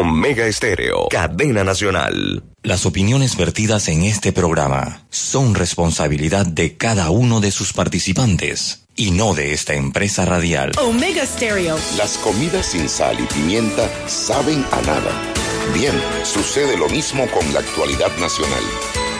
Omega Estéreo, cadena nacional. Las opiniones vertidas en este programa son responsabilidad de cada uno de sus participantes y no de esta empresa radial. Omega Stereo. Las comidas sin sal y pimienta saben a nada. Bien, sucede lo mismo con la actualidad nacional.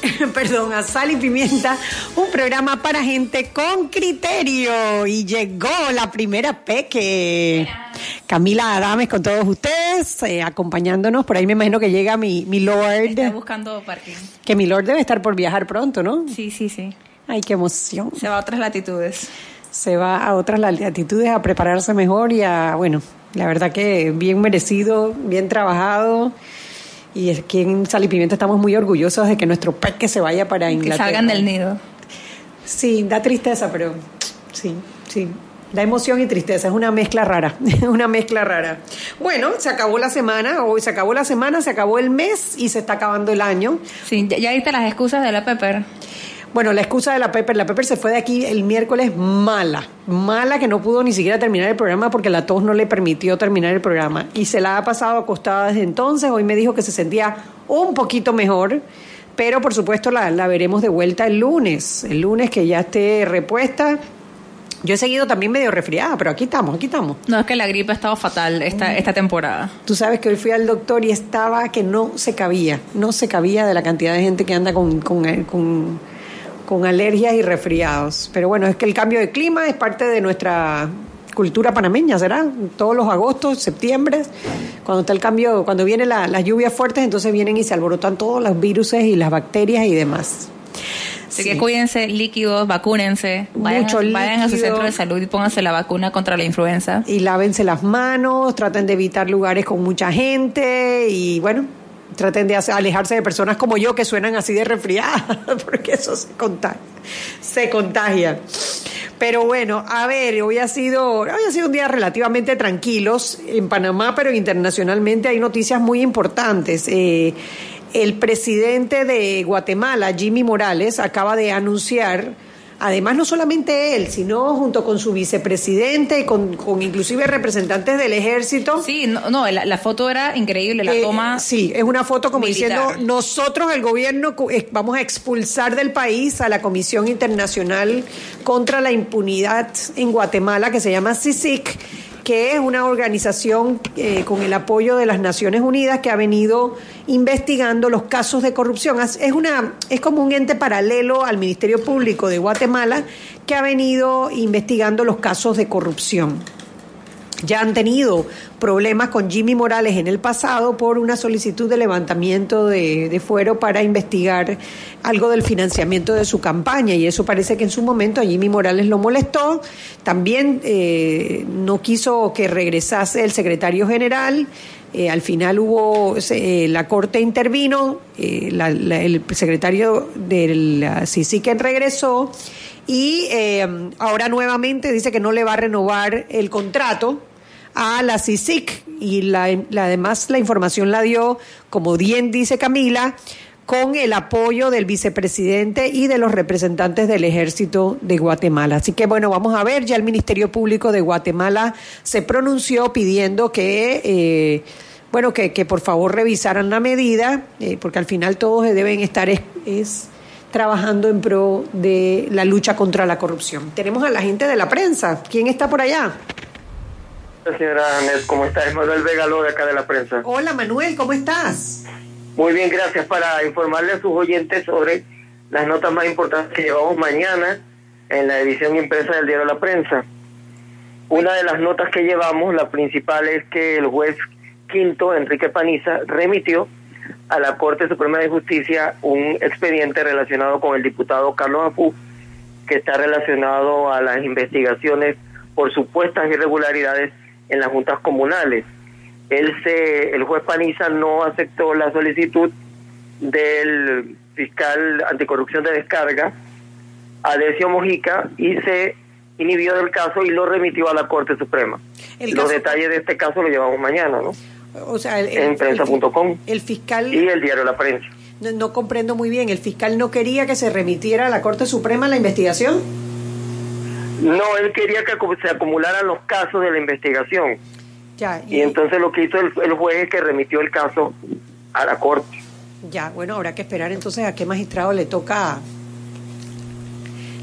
perdón, a Sal y Pimienta, un programa para gente con criterio. Y llegó la primera peque. Camila Adames con todos ustedes, eh, acompañándonos. Por ahí me imagino que llega mi, mi Lord. Está buscando parking. Que mi Lord debe estar por viajar pronto, ¿no? Sí, sí, sí. Ay, qué emoción. Se va a otras latitudes. Se va a otras latitudes a prepararse mejor y a, bueno, la verdad que bien merecido, bien trabajado. Y aquí en Sal y Pimienta estamos muy orgullosos de que nuestro peque se vaya para Inglaterra. Que salgan del nido. Sí, da tristeza, pero sí, sí. Da emoción y tristeza, es una mezcla rara, una mezcla rara. Bueno, se acabó la semana, hoy se acabó la semana, se acabó el mes y se está acabando el año. Sí, ya, ya viste las excusas de la Pepper. Bueno, la excusa de la Pepper, la Pepper se fue de aquí el miércoles mala, mala que no pudo ni siquiera terminar el programa porque la tos no le permitió terminar el programa y se la ha pasado acostada desde entonces. Hoy me dijo que se sentía un poquito mejor, pero por supuesto la, la veremos de vuelta el lunes, el lunes que ya esté repuesta. Yo he seguido también medio resfriada, pero aquí estamos, aquí estamos. No, es que la gripe ha estado fatal esta, esta temporada. Tú sabes que hoy fui al doctor y estaba que no se cabía, no se cabía de la cantidad de gente que anda con, con, con con alergias y resfriados. Pero bueno, es que el cambio de clima es parte de nuestra cultura panameña, ¿será? Todos los agostos, septiembre, cuando está el cambio, cuando vienen la, las lluvias fuertes, entonces vienen y se alborotan todos los virus y las bacterias y demás. Así sí. que cuídense, líquidos, vacúnense, vayan, Mucho vayan a su líquido. centro de salud y pónganse la vacuna contra la influenza. Y lávense las manos, traten de evitar lugares con mucha gente y bueno, traten de alejarse de personas como yo que suenan así de resfriadas, porque eso se contagia. Se contagia. Pero bueno, a ver, hoy ha sido, hoy ha sido un día relativamente tranquilos en Panamá, pero internacionalmente hay noticias muy importantes. Eh, el presidente de Guatemala, Jimmy Morales, acaba de anunciar Además, no solamente él, sino junto con su vicepresidente, con, con inclusive representantes del ejército. Sí, no, no la, la foto era increíble, la Eh, toma. sí, es una foto como militar. diciendo, nosotros, el gobierno, vamos a expulsar del país a la Comisión Internacional contra la Impunidad en Guatemala, que se llama CICIC, que es una organización eh, con el apoyo de las Naciones Unidas que ha venido investigando los casos de corrupción. Es una es como un ente paralelo al Ministerio Público de Guatemala que ha venido investigando los casos de corrupción ya han tenido problemas con Jimmy Morales en el pasado por una solicitud de levantamiento de, fuero para investigar algo del financiamiento de su campaña y eso parece que en su momento a Jimmy Morales lo molestó. También eh, no quiso que regresase el secretario general. Eh, al final hubo, eh, la Corte intervino, eh, la- la- el secretario de la CICIC regresó y eh, ahora nuevamente dice que no le va a renovar el contrato a la CICIC y la, la- además la información la dio, como bien dice Camila, con el apoyo del vicepresidente y de los representantes del ejército de Guatemala. Así que bueno, vamos a ver, ya el Ministerio Público de Guatemala se pronunció pidiendo que... eh, bueno, que, por favor revisaran la medida, eh, porque al final todos deben estar es- es trabajando en pro de la lucha contra la corrupción. Tenemos a la gente de la prensa. ¿Quién está por allá? Señora Anet, ¿cómo está? Es Manuel Vegaló de acá de la prensa. Hola Manuel, ¿cómo estás? Muy bien, gracias. Para informarle a sus oyentes sobre las notas más importantes que llevamos mañana en la edición impresa del diario La Prensa. Una de las notas que llevamos, la principal es que el juez quinto, Enrique Paniza, remitió a la Corte Suprema de Justicia un expediente relacionado con el diputado Carlos Afú, que está relacionado a las investigaciones por supuestas irregularidades en las juntas comunales. Él se, el juez Paniza no aceptó la solicitud del fiscal anticorrupción de descarga, Adesio Mojica, y se inhibió del caso y lo remitió a la Corte Suprema. El Los caso- detalles de este caso lo llevamos mañana, ¿no? O sea, el, el- En prensa.com. el fiscal, Y el diario La Prensa. no, no comprendo muy bien, ¿el fiscal no quería que se remitiera a la Corte Suprema la investigación? No, él quería que se acumularan los casos de la investigación. Ya, Y entonces lo que hizo el, el juez es que remitió el caso a la Corte. Ya, bueno, habrá que esperar entonces a qué magistrado le toca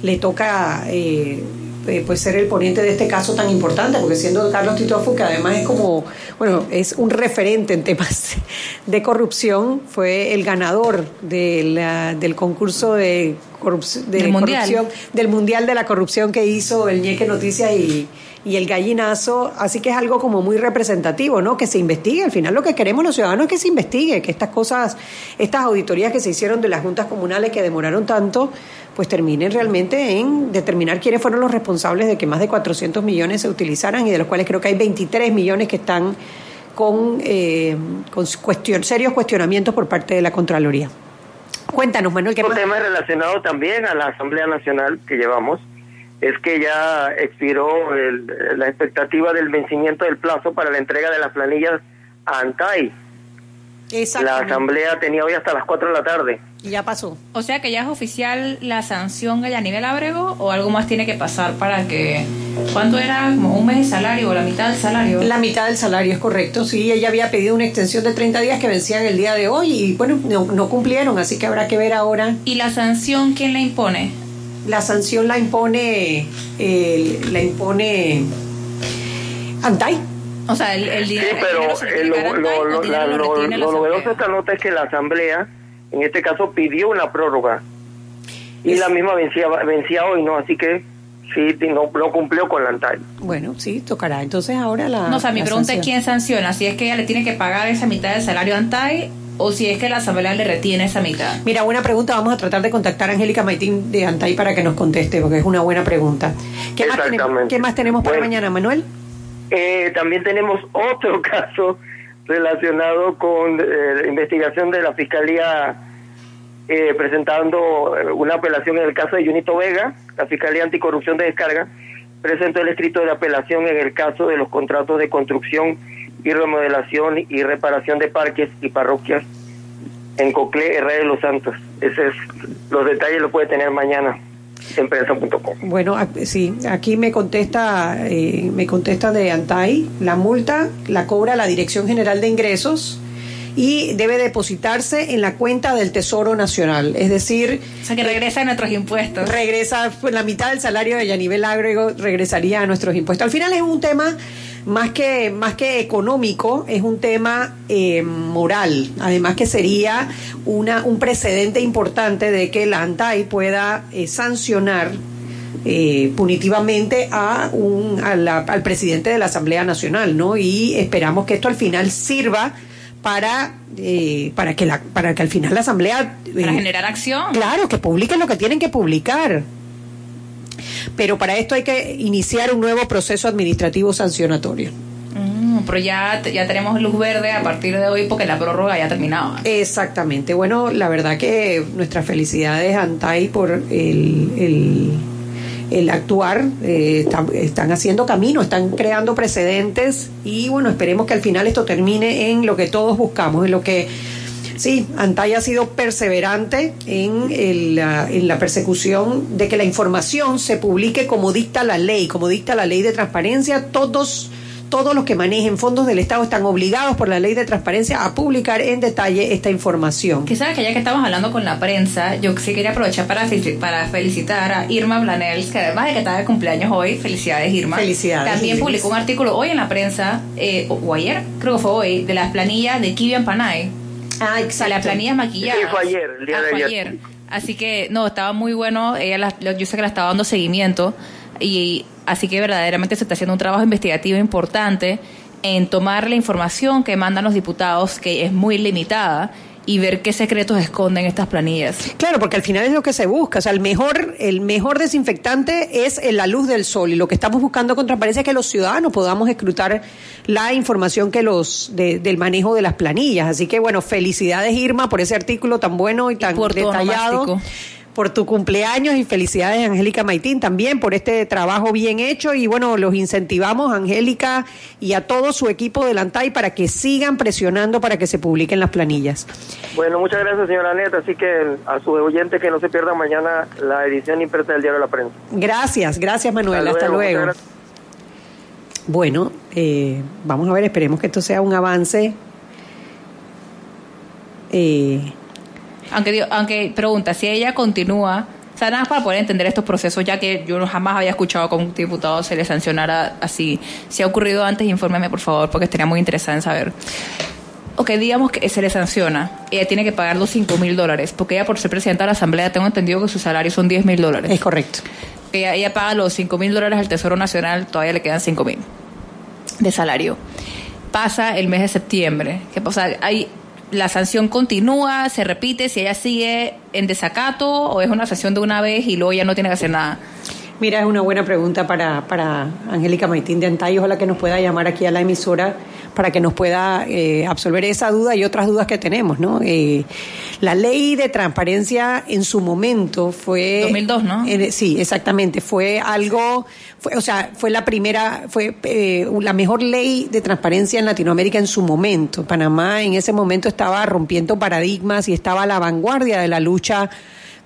le toca eh, eh, pues ser el ponente de este caso tan importante, porque siendo Carlos Titofu, que además es como, bueno, es un referente en temas de corrupción, fue el ganador de la- del concurso de, corrup- de Del Mundial. corrupción, del Mundial de la Corrupción que hizo el Ñeque Noticias y, y el Gallinazo, así que es algo como muy representativo, ¿no? Que se investigue, al final lo que queremos los ciudadanos es que se investigue, que estas cosas, estas auditorías que se hicieron de las juntas comunales que demoraron tanto, pues terminen realmente en determinar quiénes fueron los responsables de que más de 400 millones se utilizaran y de los cuales creo que hay 23 millones que están con, eh, con cuestión, serios cuestionamientos por parte de la Contraloría. Cuéntanos, Manuel, ¿qué Otro más? tema relacionado también a la Asamblea Nacional que llevamos es que ya expiró el- la expectativa del vencimiento del plazo para la entrega de las planillas a ANTAI. La. Asamblea tenía hoy hasta las 4 de la tarde. Y ya pasó. O sea que ya es oficial la sanción a nivel Ábrego o algo más tiene que pasar para que... ¿Cuánto era? ¿Como un mes de salario o la mitad del salario? La mitad del salario es correcto, sí, ella había pedido una extensión de 30 días que vencían el día de hoy y bueno, no, no cumplieron, así que habrá que ver ahora. ¿Y la sanción quién la impone? La sanción la impone, eh, la impone Antay. O sea, el, el Sí, dinero... el pero dinero se eh, lo, lo, Antay, lo- la- lo lo- novedoso de Asamblea? esta nota es que la Asamblea, en este caso, pidió una prórroga. Y la misma vencía, vencía hoy, ¿no? Así que sí, no, no cumplió con la ANTAI. Bueno, sí, tocará. Entonces ahora la. No, o sea, mi pregunta es sanción. quién sanciona, si es que ella le tiene que pagar esa mitad del salario a Antay o si es que la Asamblea le retiene esa mitad. Mira, buena pregunta. Vamos a tratar de contactar a Angélica Maitín de Antay para que nos conteste, porque es una buena pregunta. ¿Qué, más tenemos, Exactamente. ¿qué más tenemos para Bueno. mañana, Manuel? Eh, también tenemos otro caso relacionado con eh, la investigación de la Fiscalía eh, presentando eh, una apelación en el caso de Junito Vega. La Fiscalía Anticorrupción de Descarga presentó el escrito de apelación en el caso de los contratos de construcción y remodelación y reparación de parques y parroquias en Coclé, Herrera de los Santos. Ese es, los detalles los puede tener mañana en prensa.com. Bueno, sí, aquí me contesta, eh, me contesta de Antay, la multa la cobra la Dirección General de Ingresos y debe depositarse en la cuenta del Tesoro Nacional, es decir, O sea, que regresa a nuestros impuestos. regresa pues, la mitad del salario de Yanivel Ágrego regresaría a nuestros impuestos. Al final es un tema más que más que económico, es un tema eh, moral. Además que sería una un precedente importante de que la ANTAI pueda eh, sancionar eh, punitivamente a un, a la- al presidente de la Asamblea Nacional, ¿no? Y esperamos que esto al final sirva para eh, para que la para que al final la Asamblea Para eh, generar acción. Claro, que publiquen lo que tienen que publicar. Pero para esto hay que iniciar un nuevo proceso administrativo sancionatorio. Mm, pero ya, ya tenemos luz verde a partir de hoy porque la prórroga ya terminaba. Exactamente. Bueno, la verdad que nuestras felicidades, Antay, por el, el, el actuar. Eh, están, están haciendo camino, están creando precedentes y bueno, esperemos que al final esto termine en lo que todos buscamos, en lo que Sí, Antay ha sido perseverante en, el, la, en la persecución de que la información se publique como dicta la ley, como dicta la ley de transparencia. Todos, todos los que manejen fondos del Estado están obligados por la ley de transparencia a publicar en detalle esta información. Que sabes que ya que estamos hablando con la prensa, yo sí quería aprovechar para, para felicitar a Irma Blanels, que además de que está de cumpleaños hoy, felicidades Irma. Felicidades, También Irma. publicó un artículo hoy en la prensa, eh, o, o ayer, creo que fue hoy, de las planillas de Kivian Panay. Ah, O sea, las planillas maquilladas. Sí, fue ayer, el día Ah, de fue ayer. Así que, no, estaba muy bueno. Ella la- yo sé que la estaba dando seguimiento. Y así que verdaderamente se está haciendo un trabajo investigativo importante en tomar la información que mandan los diputados, que es muy limitada, y ver qué secretos esconden estas planillas. Claro, porque al final es lo que se busca. O sea, el mejor, el mejor desinfectante es la luz del sol. Y lo que estamos buscando con transparencia es que los ciudadanos podamos escrutar la información que los del manejo de las planillas. Así que bueno, felicidades Irma por ese artículo tan bueno y tan detallado por tu cumpleaños y felicidades Angélica Maitín también por este trabajo bien hecho y bueno, los incentivamos Angélica y a todo su equipo de Lantay para que sigan presionando para que se publiquen las planillas. Bueno, muchas gracias señora Neta, así que a sus oyentes que no se pierdan mañana la edición impresa del diario La Prensa. Gracias, gracias Manuel, hasta luego. Bueno, eh, vamos a ver, esperemos que esto sea un avance. Eh, aunque, aunque pregunta, si ella continúa, o sea, nada más para poder entender estos procesos, ya que yo jamás había escuchado que a un diputado se le sancionara así. Si ha ocurrido antes, infórmeme, por favor, porque estaría muy interesante en saber. Ok, digamos que se le sanciona, ella tiene que pagar los 5 mil dólares, porque ella por ser presidenta de la Asamblea tengo entendido que su salario son 10 mil dólares. Es correcto. Ella, ella paga los 5 mil dólares al Tesoro Nacional, todavía le quedan 5 mil de salario. Pasa el mes de septiembre, ¿qué pasa? Hay la sanción continúa, se repite, si ella sigue en desacato o es una sanción de una vez y luego ya no tiene que hacer nada. Mira, es una buena pregunta para, para Angélica Maitín de Antay. Ojalá que nos pueda llamar aquí a la emisora para que nos pueda eh, absolver esa duda y otras dudas que tenemos, ¿no? Eh, la ley de transparencia en su momento fue... 2002, ¿no? sí, exactamente. Fue algo, fue, o sea, fue la primera, fue eh, la mejor ley de transparencia en Latinoamérica en su momento. Panamá en ese momento estaba rompiendo paradigmas y estaba a la vanguardia de la lucha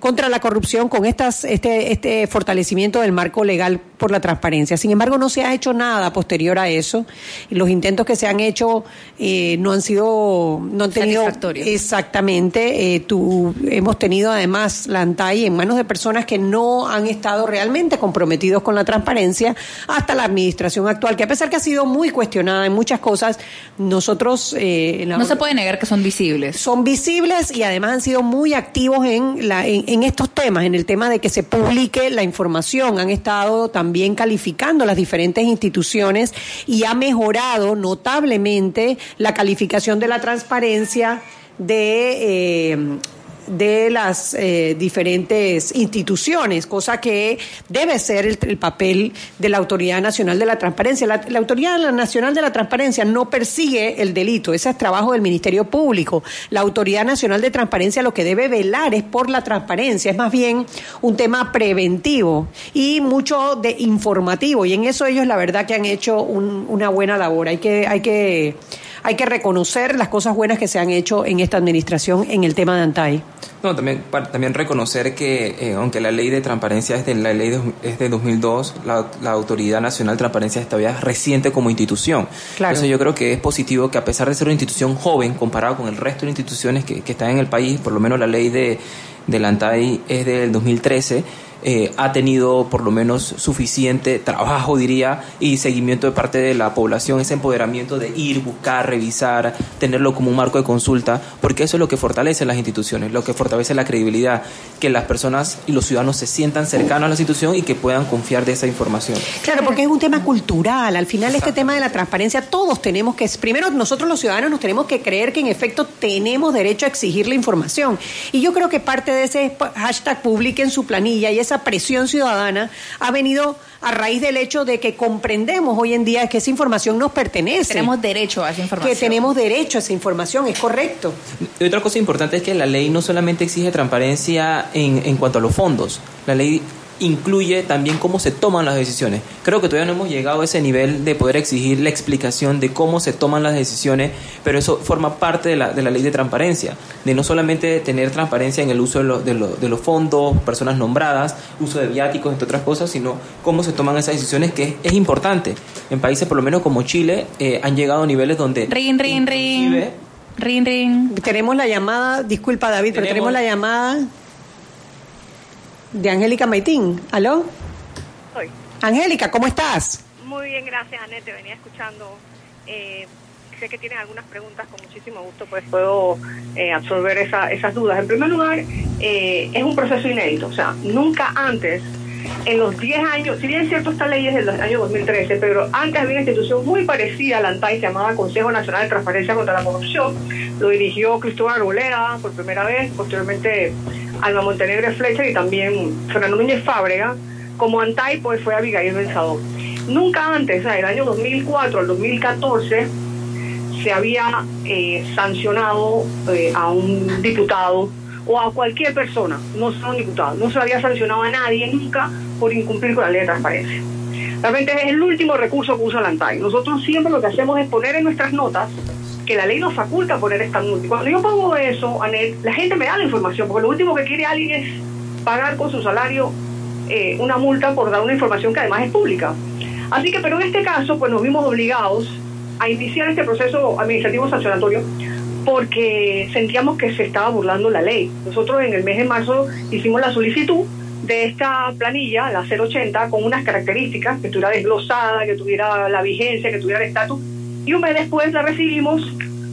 contra la corrupción con estas, este, este fortalecimiento del marco legal por la transparencia. Sin embargo, no se ha hecho nada posterior a eso. Los intentos que se han hecho eh, no han sido, no han tenido exactamente. Eh, tú, hemos tenido además la ANTAI en manos de personas que no han estado realmente comprometidos con la transparencia hasta la administración actual, que a pesar que ha sido muy cuestionada en muchas cosas, nosotros eh, no se puede negar que son visibles. Son visibles y además han sido muy activos en la en, en estos temas, en el tema de que se publique la información. Han estado también calificando las diferentes instituciones y ha mejorado notablemente la calificación de la transparencia de eh, de las eh, diferentes instituciones, cosa que debe ser el, papel de la Autoridad Nacional de la Transparencia. La, Autoridad Nacional de la Transparencia no persigue el delito, ese es trabajo del Ministerio Público. La Autoridad Nacional de Transparencia lo que debe velar es por la transparencia, es más bien un tema preventivo y mucho de informativo, y en eso ellos la verdad que han hecho una buena labor. Hay que, hay que hay que reconocer las cosas buenas que se han hecho en esta administración en el tema de Antay. No, también, también reconocer que, eh, aunque la ley de transparencia es de, la ley de, es de 2002, la, la, Autoridad Nacional de Transparencia es todavía reciente como institución. Claro. Entonces yo creo que es positivo que a pesar de ser una institución joven comparado con el resto de instituciones que, que están en el país, por lo menos la ley de, de la ANTAI es del 2013, eh, ha tenido por lo menos suficiente trabajo, diría, y seguimiento de parte de la población, ese empoderamiento de ir, buscar, revisar, tenerlo como un marco de consulta, porque eso es lo que fortalece las instituciones, lo que fortalece la credibilidad, que las personas y los ciudadanos se sientan cercanos a la institución y que puedan confiar de esa información. Claro, porque es un tema cultural, al final este tema de la transparencia, todos tenemos que, primero nosotros los ciudadanos nos tenemos que creer que en efecto tenemos derecho a exigir la información. Y yo creo que parte de ese hashtag en su planilla y esa presión ciudadana ha venido a raíz del hecho de que comprendemos hoy en día que esa información nos pertenece. Tenemos derecho a esa información. Que tenemos derecho a esa información, es correcto. Y otra cosa importante es que la ley no solamente exige transparencia en, en cuanto a los fondos, la ley incluye también cómo se toman las decisiones. Creo que todavía no hemos llegado a ese nivel de poder exigir la explicación de cómo se toman las decisiones, pero eso forma parte de la, de la ley de transparencia, de no solamente tener transparencia en el uso de, de, los fondos, personas nombradas, uso de viáticos, entre otras cosas, sino cómo se toman esas decisiones, que es, importante. En países por lo menos como Chile eh, han llegado a niveles donde... Rin, rin, rin. Rin, rin. Tenemos la llamada, disculpa David, pero tenemos la llamada de Angélica Maitín. ¿Aló? Soy. Angélica, ¿cómo estás? Muy bien, gracias, Anete. Venía escuchando. Eh, sé que tienes algunas preguntas, con muchísimo gusto pues puedo eh, absorber esa, esas dudas. En primer lugar, eh, es un proceso inédito, o sea, nunca antes en los 10 años, si bien es cierto esta ley es del año 2013, pero antes había una institución muy parecida a la ANTAI, se llamaba Consejo Nacional de Transparencia contra la Corrupción, lo dirigió Cristóbal Arboleda por primera vez, posteriormente Alma Montenegro Fletcher y también Fernando Núñez Fábrega, como ANTAI pues fue Abigail Benzador. Nunca antes, del año 2004 al 2014, se había eh, sancionado eh, a un diputado o a cualquier persona, no solo un diputado, no se había sancionado a nadie nunca por incumplir con la ley de transparencia. Realmente es el último recurso que usa la ANTAI. Nosotros siempre lo que hacemos es poner en nuestras notas que la ley nos faculta poner esta multa. Cuando yo pongo eso, Anet, la gente me da la información, porque lo último que quiere alguien es pagar con su salario eh, una multa por dar una información que además es pública. Así que, pero en este caso, pues nos vimos obligados a iniciar este proceso administrativo sancionatorio porque sentíamos que se estaba burlando la ley. Nosotros en el mes de marzo hicimos la solicitud de esta planilla, la 080, con unas características, que estuviera desglosada, que tuviera la vigencia, que tuviera el estatus, y un mes después la recibimos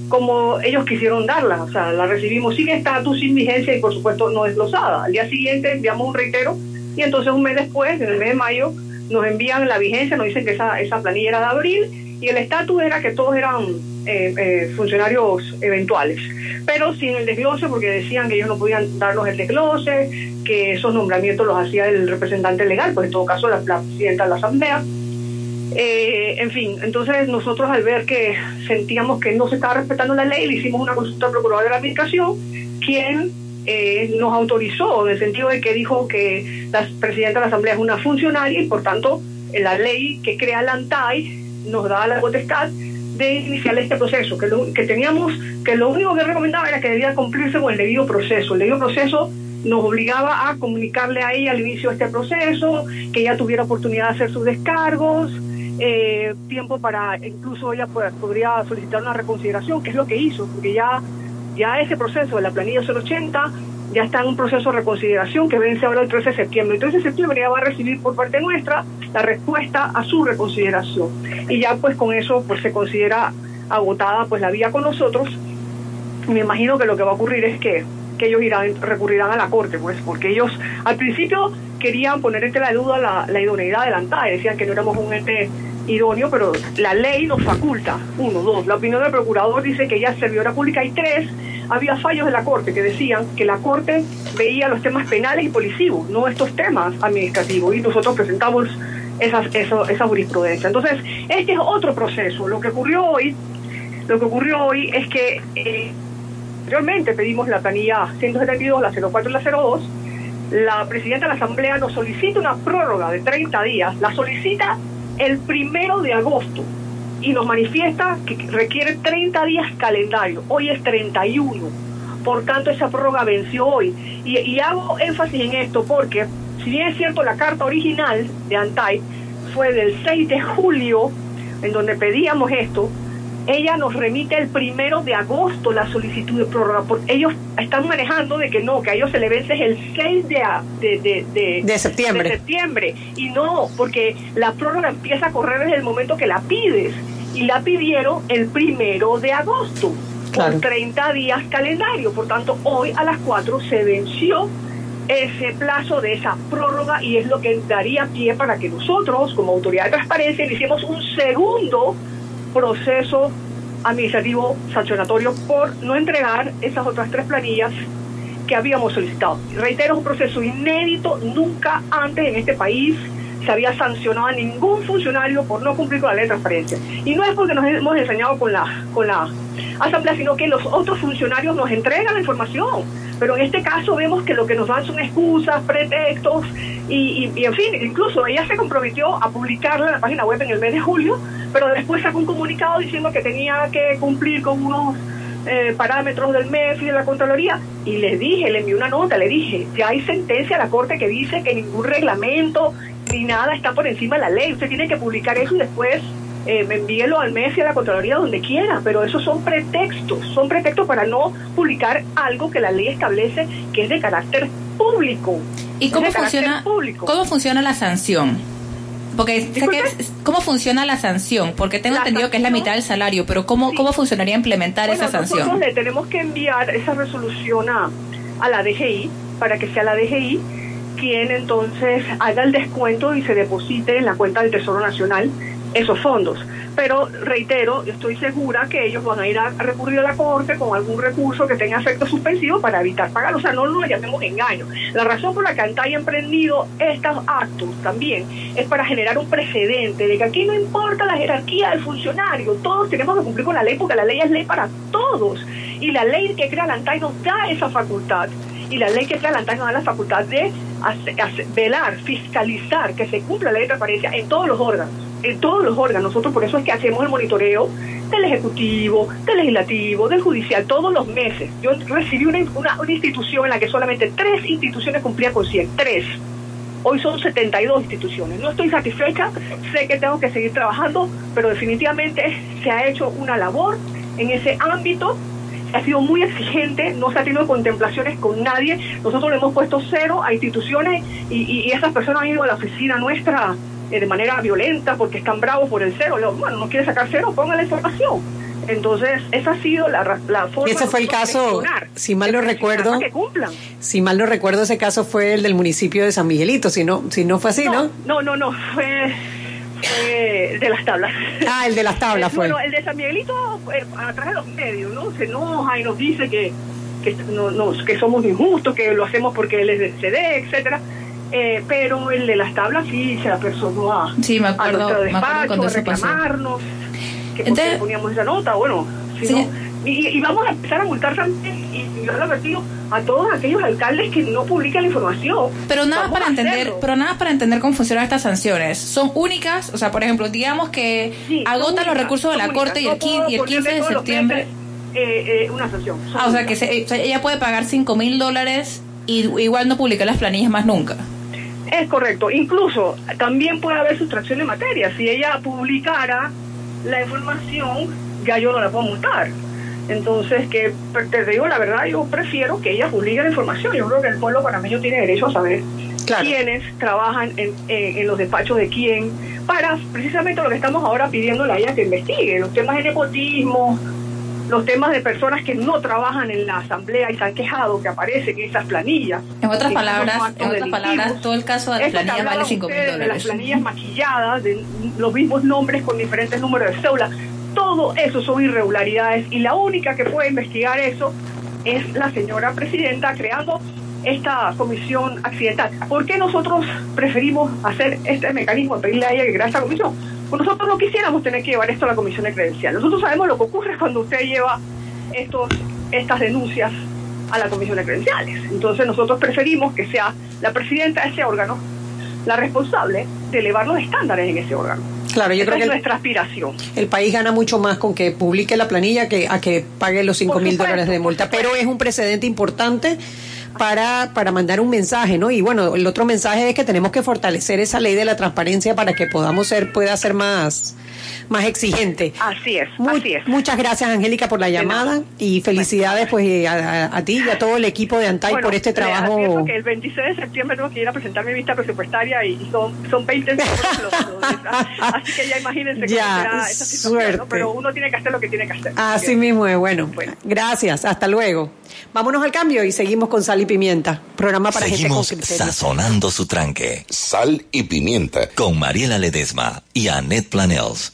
como ellos quisieron darla, o sea, la recibimos sin estatus, sin vigencia y por supuesto no desglosada. Al día siguiente enviamos un reitero y entonces un mes después, en el mes de mayo, nos envían la vigencia, nos dicen que esa, esa planilla era de abril y el estatus era que todos eran eh, eh, funcionarios eventuales, pero sin el desglose porque decían que ellos no podían darnos el desglose, que esos nombramientos los hacía el representante legal, pues en todo caso la, presidenta de la Asamblea. Eh, en fin, entonces nosotros al ver que sentíamos que no se estaba respetando la ley, le hicimos una consulta al procurador de la administración, quien nos autorizó, en el sentido de que dijo que la presidenta de la Asamblea es una funcionaria y por tanto la ley que crea la ANTAI nos da la potestad de iniciar este proceso, que, lo, que teníamos, que lo único que recomendaba era que debía cumplirse con el debido proceso. El debido proceso nos obligaba a comunicarle a ella al inicio de este proceso, que ella tuviera oportunidad de hacer sus descargos, eh, tiempo para, incluso ella pues, podría solicitar una reconsideración, que es lo que hizo, porque ya, ya ese proceso de la planilla 080 ya está en un proceso de reconsideración que vence ahora el 13 de septiembre. El 13 de septiembre ya va a recibir por parte nuestra la respuesta a su reconsideración. Y ya pues con eso pues se considera agotada pues la vía con nosotros. Me imagino que lo que va a ocurrir es que, que ellos irán, recurrirán a la corte, pues, porque ellos al principio querían poner entre la duda la, la idoneidad de la ANTAE, decían que no éramos un ente idóneo, pero la ley nos faculta, uno, dos, la opinión del procurador dice que ella es servidora pública y tres, había fallos de la Corte que decían que la Corte veía los temas penales y policivos, no estos temas administrativos, y nosotros presentamos esas, esa jurisprudencia. Entonces, este es otro proceso. Lo que ocurrió hoy, lo que ocurrió hoy es que eh, anteriormente pedimos la planilla 172, la 04 y la 02, la presidenta de la Asamblea nos solicita una prórroga de 30 días, la solicita el primero de agosto y nos manifiesta que requiere 30 días calendario. Hoy es 31. Por tanto, esa prórroga venció hoy. Y, hago énfasis en esto porque, si bien es cierto, la carta original de Antay fue del 6 de julio, en donde pedíamos esto, ella nos remite el primero de agosto la solicitud de prórroga. Porque ellos están manejando de que no, que a ellos se le vence el 6 de, de, de, septiembre. de septiembre. Y no, porque la prórroga empieza a correr desde el momento que la pides. Y la pidieron el primero de agosto, con 30 días calendario. Por tanto, hoy a las 4 se venció ese plazo de esa prórroga y es lo que daría pie para que nosotros, como autoridad de transparencia, hicimos un segundo proceso administrativo sancionatorio por no entregar esas otras tres planillas que habíamos solicitado. Reitero, es un proceso inédito, nunca antes en este país se había sancionado a ningún funcionario por no cumplir con la ley de transparencia. Y no es porque nos hemos enseñado con la, con la asamblea, sino que los otros funcionarios nos entregan la información. Pero en este caso vemos que lo que nos dan son excusas, pretextos, y, y en fin, incluso ella se comprometió a publicarla en la página web en el mes de julio, pero después sacó un comunicado diciendo que tenía que cumplir con unos eh, parámetros del MEF y de la Contraloría. Y le dije, le envié una nota, le dije, ya hay sentencia a la Corte que dice que ningún reglamento ni nada está por encima de la ley. Usted tiene que publicar eso y después eh, envíelo al MEF y a la Contraloría donde quiera. Pero esos son pretextos, son pretextos para no publicar algo que la ley establece que es de carácter público. ¿Y cómo funciona, cómo funciona la sanción? Porque ¿cómo funciona la sanción? Porque tengo entendido que es la mitad del salario, pero ¿cómo, cómo funcionaría implementar esa sanción? Nosotros le tenemos que enviar esa resolución a, a la DGI para que sea la DGI quien entonces haga el descuento y se deposite en la cuenta del Tesoro Nacional esos fondos. Pero reitero, estoy segura que ellos van a ir a, recurrir a la Corte con algún recurso que tenga efecto suspensivo para evitar pagar. O sea, no nos llamemos engaño. La razón por la que ANTAI ha emprendido estos actos también es para generar un precedente de que aquí no importa la jerarquía del funcionario, todos tenemos que cumplir con la ley porque la ley es ley para todos. Y la ley que crea la ANTAI nos da esa facultad y la ley que crea la ANTAI nos da la facultad de velar, fiscalizar que se cumpla la ley de transparencia en todos los órganos en todos los órganos. Nosotros por eso es que hacemos el monitoreo del Ejecutivo, del Legislativo, del Judicial, todos los meses. Yo recibí una, una, institución en la que solamente tres instituciones cumplían con 100, tres. Hoy son 72 instituciones. No estoy satisfecha, sé que tengo que seguir trabajando, pero definitivamente se ha hecho una labor en ese ámbito ha sido muy exigente, no se ha tenido contemplaciones con nadie. Nosotros le hemos puesto cero a instituciones y, y esas personas han ido a la oficina nuestra eh, de manera violenta porque están bravos por el cero. bueno, no quiere sacar cero, ponga la información. Entonces, esa ha sido la, la forma. Ese fue el caso, si mal lo recuerdo. Si mal lo recuerdo, ese caso fue el del municipio de San Miguelito, si no, si no fue así, ¿no? No, no, no, fue, de las tablas. Ah, el de las tablas fue. Bueno, el de San Miguelito, eh, atrás de los medios, ¿no? Se enoja y nos dice que, que, no, que somos injustos, que lo hacemos porque él es CD, etcétera eh, pero el de las tablas sí se apersonó a, sí, me acuerdo, a nuestro despacho, a reclamarnos, que Entonces, poníamos esa nota, bueno, y, vamos a empezar a multar también, y yo lo advertido a todos aquellos alcaldes que no publican la información. Pero nada para entender, pero nada para entender cómo funcionan estas sanciones. Son únicas, o sea, por ejemplo, digamos que agotan los recursos de la corte y el, 15, de septiembre. Eh, eh, una sanción. Ah, o sea, que ella puede pagar 5 mil dólares y igual no publica las planillas más nunca. Es correcto. Incluso también puede haber sustracción de materia. Si ella publicara la información, ya yo no la puedo multar. Entonces, que te digo la verdad, yo prefiero que ella publique la información. Yo creo que el pueblo panameño tiene derecho a saber quiénes trabajan en, en, los despachos de quién, para precisamente lo que estamos ahora pidiéndole a ella que investigue, los temas de nepotismo, los temas de personas que no trabajan en la asamblea y se han quejado que aparecen en esas planillas. En otras palabras, en otras palabras, todo el caso de las planillas vale 5 mil dólares. De las planillas maquilladas, de los mismos nombres con diferentes números de cédula, todo eso son irregularidades y la única que puede investigar eso es la señora presidenta creando esta comisión accidental. ¿Por qué nosotros preferimos hacer este mecanismo de pedirle a ella que crea esta comisión? Pues nosotros no quisiéramos tener que llevar esto a la comisión de credencial. Nosotros sabemos lo que ocurre cuando usted lleva estos, estas denuncias a la comisión de credenciales. Entonces nosotros preferimos que sea la presidenta de ese órgano la responsable de elevar los estándares en ese órgano. Claro, yo creo que nuestra aspiración. El país gana mucho más con que publique la planilla que a que pague los 5 mil dólares de multa, pero es un precedente importante para, para mandar un mensaje, ¿no? Y bueno, el otro mensaje es que tenemos que fortalecer esa ley de la transparencia para que podamos ser, pueda ser más, más exigente. Así es, Muchas gracias, Angélica, por la llamada y felicidades pues a, ti y a todo el equipo de Antay por este trabajo. que el 26 de septiembre tengo que ir a presentar mi vista presupuestaria y son, son 20 Así que ya imagínense ya, cómo será esa situación, Pero uno tiene que hacer lo que tiene que hacer. Así mismo es, bueno. Gracias, hasta luego. Vámonos al cambio y seguimos con Sal y Pimienta, programa para seguimos gente con sazonando su tranque. Sal y Pimienta. Con Mariela Ledesma y Annette Planels.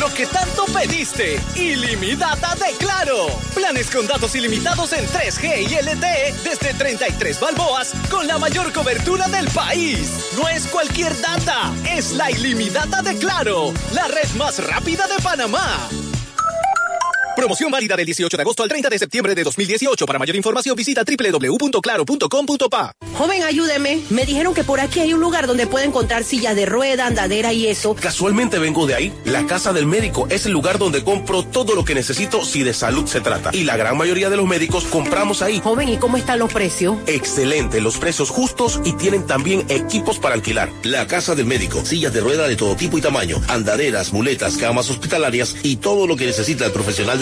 Lo que tanto pediste, ilimitada de Claro. Planes con datos ilimitados en 3G y LTE desde 33 balboas con la mayor cobertura del país. No es cualquier data, es la ilimitada de Claro, la red más rápida de Panamá. Promoción válida del 18 de agosto al 30 de septiembre de 2018. Para mayor información visita www.claro.com.pa. Joven, ayúdeme. Me dijeron que por aquí hay un lugar donde puede encontrar sillas de rueda, andadera y eso. Casualmente vengo de ahí. La casa del médico es el lugar donde compro todo lo que necesito si de salud se trata. Y la gran mayoría de los médicos compramos ahí. Joven, ¿y cómo están los precios? Excelente, los precios justos y tienen también equipos para alquilar. La casa del médico, sillas de rueda de todo tipo y tamaño, andaderas, muletas, camas hospitalarias y todo lo que necesita el profesional de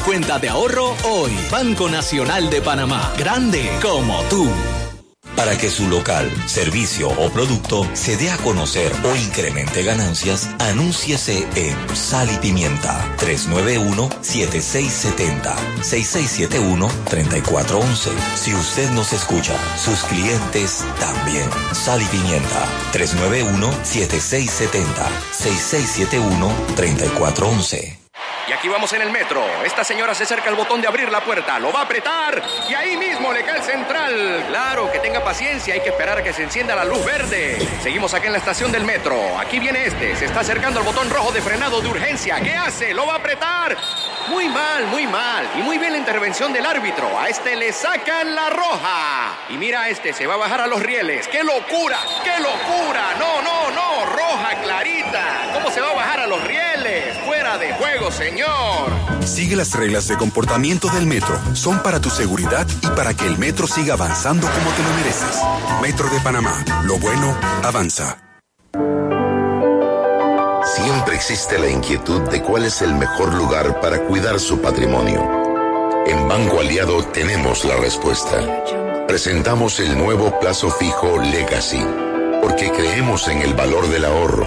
Cuenta de ahorro hoy. Banco Nacional de Panamá. Grande como tú. Para que su local, servicio o producto se dé a conocer o incremente ganancias, anúnciese en Sal y Pimienta 391-7670-6671-3411. Si usted nos escucha, sus clientes también. Sal y Pimienta 391-7670-6671-3411. Y aquí vamos en el metro. Esta señora se acerca al botón de abrir la puerta. Lo va a apretar. Y ahí mismo le cae el central. Claro, que tenga paciencia. Hay que esperar a que se encienda la luz verde. Seguimos acá en la estación del metro. Aquí viene este. Se está acercando al botón rojo de frenado de urgencia. ¿Qué hace? Lo va a apretar. Muy mal, muy mal. Y muy bien la intervención del árbitro. A este le sacan la roja. Y mira, este se va a bajar a los rieles. ¡Qué locura! ¡Qué locura! No, no, no. Roja clarita. ¿Cómo se va a bajar a los rieles? Fuera de juego, señor. Sigue las reglas de comportamiento del metro. Son para tu seguridad y para que el metro siga avanzando como te lo mereces. Metro de Panamá. Lo bueno avanza. Siempre existe la inquietud de cuál es el mejor lugar para cuidar su patrimonio. En Banco Aliado tenemos la respuesta. Presentamos el nuevo plazo fijo Legacy, porque creemos en el valor del ahorro,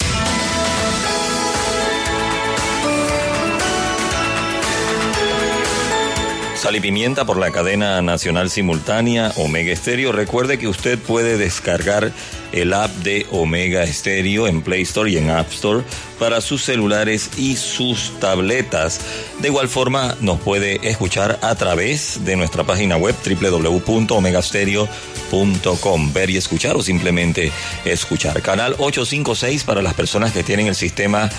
Sal y Pimienta por la cadena nacional simultánea Omega Estéreo. Recuerde que usted puede descargar el app de Omega Estéreo en Play Store y en App Store para sus celulares y sus tabletas. De igual forma, nos puede escuchar a través de nuestra página web www.omegastereo.com. Ver y escuchar o simplemente escuchar. Canal 856 para las personas que tienen el sistema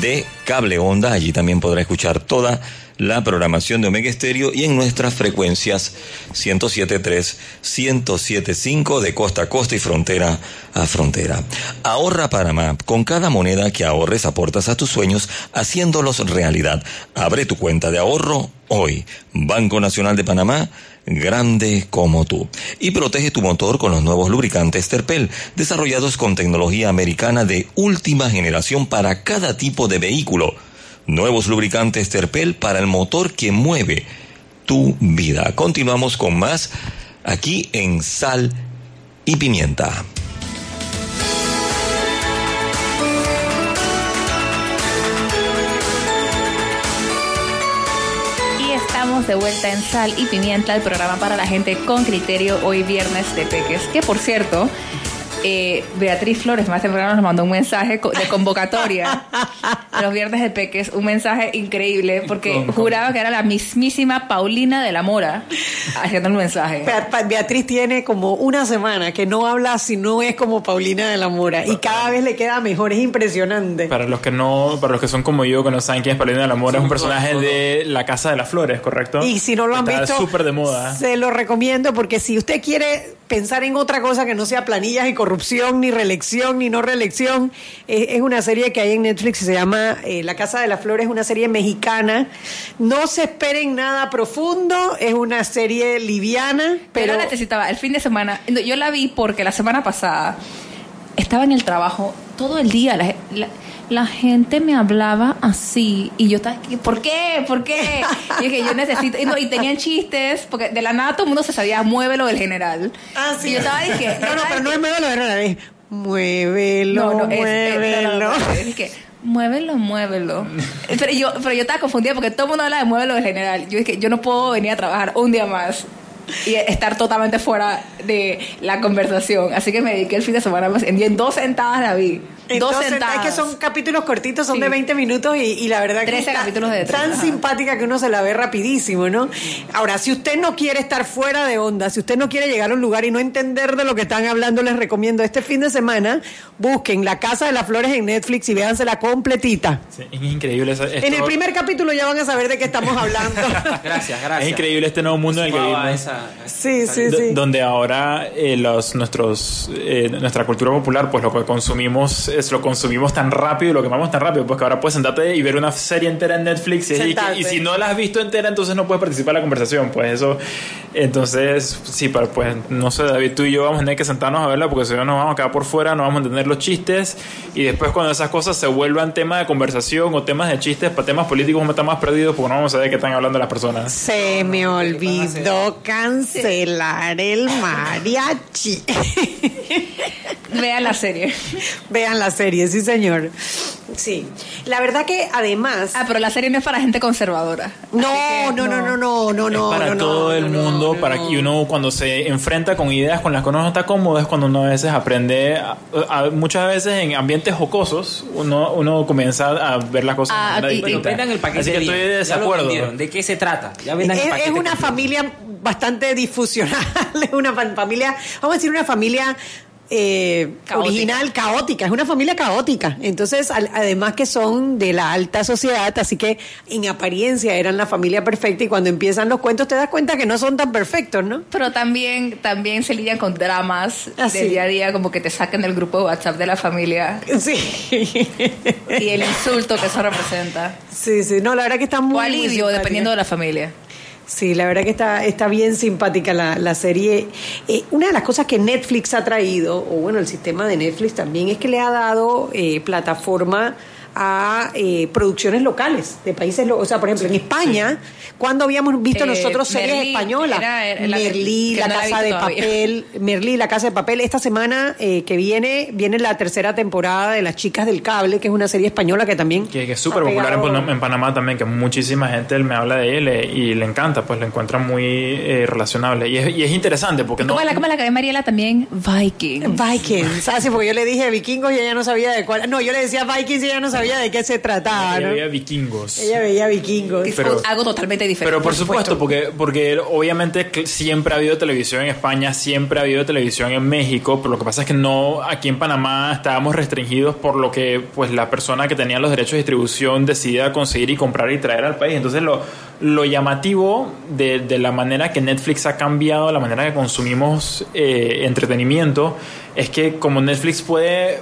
de cable onda. Allí también podrá escuchar toda la programación de Omega Estéreo y en nuestras frecuencias 107.3, 107.5 de costa a costa y frontera a frontera. Ahorra Panamá. Con cada moneda que ahorres aportas a tus sueños haciéndolos realidad. Abre tu cuenta de ahorro hoy. Banco Nacional de Panamá grande como tú. Y protege tu motor con los nuevos lubricantes Terpel, desarrollados con tecnología americana de última generación para cada tipo de vehículo Nuevos lubricantes Terpel para el motor que mueve tu vida. Continuamos con más aquí en Sal y Pimienta. De vuelta en Sal y Pimienta, el programa para la gente con criterio hoy viernes de Peques, que por cierto eh, Beatriz Flores más temprano nos mandó un mensaje de convocatoria los viernes de Peques, un mensaje increíble porque juraba que era la mismísima Paulina de la Mora haciendo el mensaje. Beatriz tiene como una semana que no habla si no es como Paulina de la Mora y cada vez le queda mejor, es impresionante. Para los que no, para los que son como yo que no saben quién es Paulina de la Mora, es un personaje de La Casa de las Flores, ¿correcto? Y si no lo han visto, súper de moda. Se lo recomiendo porque si usted quiere pensar en otra cosa que no sea planillas y corrupción, ni reelección, ni no reelección. Es, es una serie que hay en Netflix se llama eh, La Casa de las Flores, es una serie mexicana. No se esperen nada profundo, es una serie liviana, pero... Pero necesitaba, el fin de semana, yo la vi porque la semana pasada estaba en el trabajo todo el día. La, la- la gente me hablaba así y yo estaba, ¿por qué? ¿Por qué? Y dije, yo necesito, y, no, y tenían chistes, porque de la nada todo el mundo se sabía, muévelo del general. Ah, sí. Y yo estaba, dije, No, no, pero no es muévelo de verdad, es muévelo, no, no, es- es- muévelo. no, no, es que, muévelo, muévelo. Pero yo, pero yo estaba confundida porque todo el mundo habla de muévelo del general. Yo dije, yo no puedo venir a trabajar un día más y estar totalmente fuera de la conversación. Así que me dediqué el fin de semana más. En en dos sentadas la vi. Dos Entonces, sentadas. Es que son capítulos cortitos, son Sí. de 20 minutos y, y la verdad que 13 está capítulos de tres, tan simpática que uno se la ve rapidísimo, ¿no? Ahora, si usted no quiere estar fuera de onda, si usted no quiere llegar a un lugar y no entender de lo que están hablando, les recomiendo este fin de semana, busquen La Casa de las Flores en Netflix y véansela completita. Sí, es increíble. eso- En el primer capítulo ya van a saber de qué estamos hablando. Gracias, gracias. Es increíble este nuevo mundo en el que vivimos. esa- Sí, sí, sí. Donde ahora eh, los, nuestros, eh, nuestra cultura popular, pues lo que consumimos es lo consumimos tan rápido y lo quemamos tan rápido, pues que ahora puedes sentarte y ver una serie entera en Netflix y, y si no la has visto entera, entonces no puedes participar en la conversación. Pues eso, entonces, sí, pero pues no sé, David, tú y yo vamos a tener que sentarnos a verla porque si no nos vamos a quedar por fuera, no vamos a entender los chistes y después cuando esas cosas se vuelvan tema de conversación o temas de chistes para temas políticos, vamos a estar más perdidos porque no vamos a saber qué están hablando las personas. Se me olvidó cancelar el mariachi. Vean la serie. Vean la serie, sí, señor. Sí. La verdad que además. Ah, pero la serie no es para gente conservadora. No, no, no, no, no, no, no. es para no, no, todo el no, mundo, no, para que uno cuando se enfrenta con ideas con las que uno no está cómodo es cuando uno a veces aprende, a- a- muchas veces en ambientes jocosos, uno, uno comienza a ver las cosas Ah, de manera y- y distinta. Vendan el paquete Así que estoy de Ya lo. ¿De qué se trata? Ya vendan el Es, paquete es una familia bastante disfusional, es una fa- familia, vamos a decir una familia eh, Caótica. original, caótica, es una familia caótica. Entonces, al- además que son de la alta sociedad, así que en apariencia eran la familia perfecta y cuando empiezan los cuentos te das cuenta que no son tan perfectos, ¿no? Pero también, también se lidian con dramas Ah, sí. del día a día, como que te sacan del grupo de WhatsApp de la familia Sí. y el insulto que eso representa. Sí, sí, no, la verdad que está muy O alivio, dependiendo de la familia. Sí, la verdad que está, está bien simpática la, la serie. Eh, una de las cosas que Netflix ha traído, o bueno, el sistema de Netflix también, es que le ha dado eh, plataforma a eh, producciones locales de países, lo- o sea, por ejemplo, en España, cuando habíamos visto Eh, nosotros series Merlí, españolas, era- era la que- Merlí, que La no la Casa de todavía. Papel, Merlí, La Casa de Papel, esta semana eh, que viene, viene la tercera temporada de Las Chicas del Cable, que es una serie española que también... Que, que es súper popular en, Panamá también, que muchísima gente me habla de él y le encanta, pues lo encuentra muy eh, relacionable. Y es, y es interesante porque no... ¿Cómo es la, la que ve Mariela también? Viking. Vikings, ah, sí, porque yo le dije vikingos y ella no sabía de cuál. No, yo le decía Vikings y ella no sabía de qué se trataba, Ella ¿no? veía vikingos. Ella veía vikingos. Pero- algo totalmente diferente. Pero por supuesto, porque, porque obviamente siempre ha habido televisión en España, siempre ha habido televisión en México, pero lo que pasa es que no, aquí en Panamá estábamos restringidos por lo que pues la persona que tenía los derechos de distribución decidía conseguir y comprar y traer al país. Entonces lo, lo llamativo de, de la manera que Netflix ha cambiado, la manera que consumimos eh, entretenimiento, es que como Netflix puede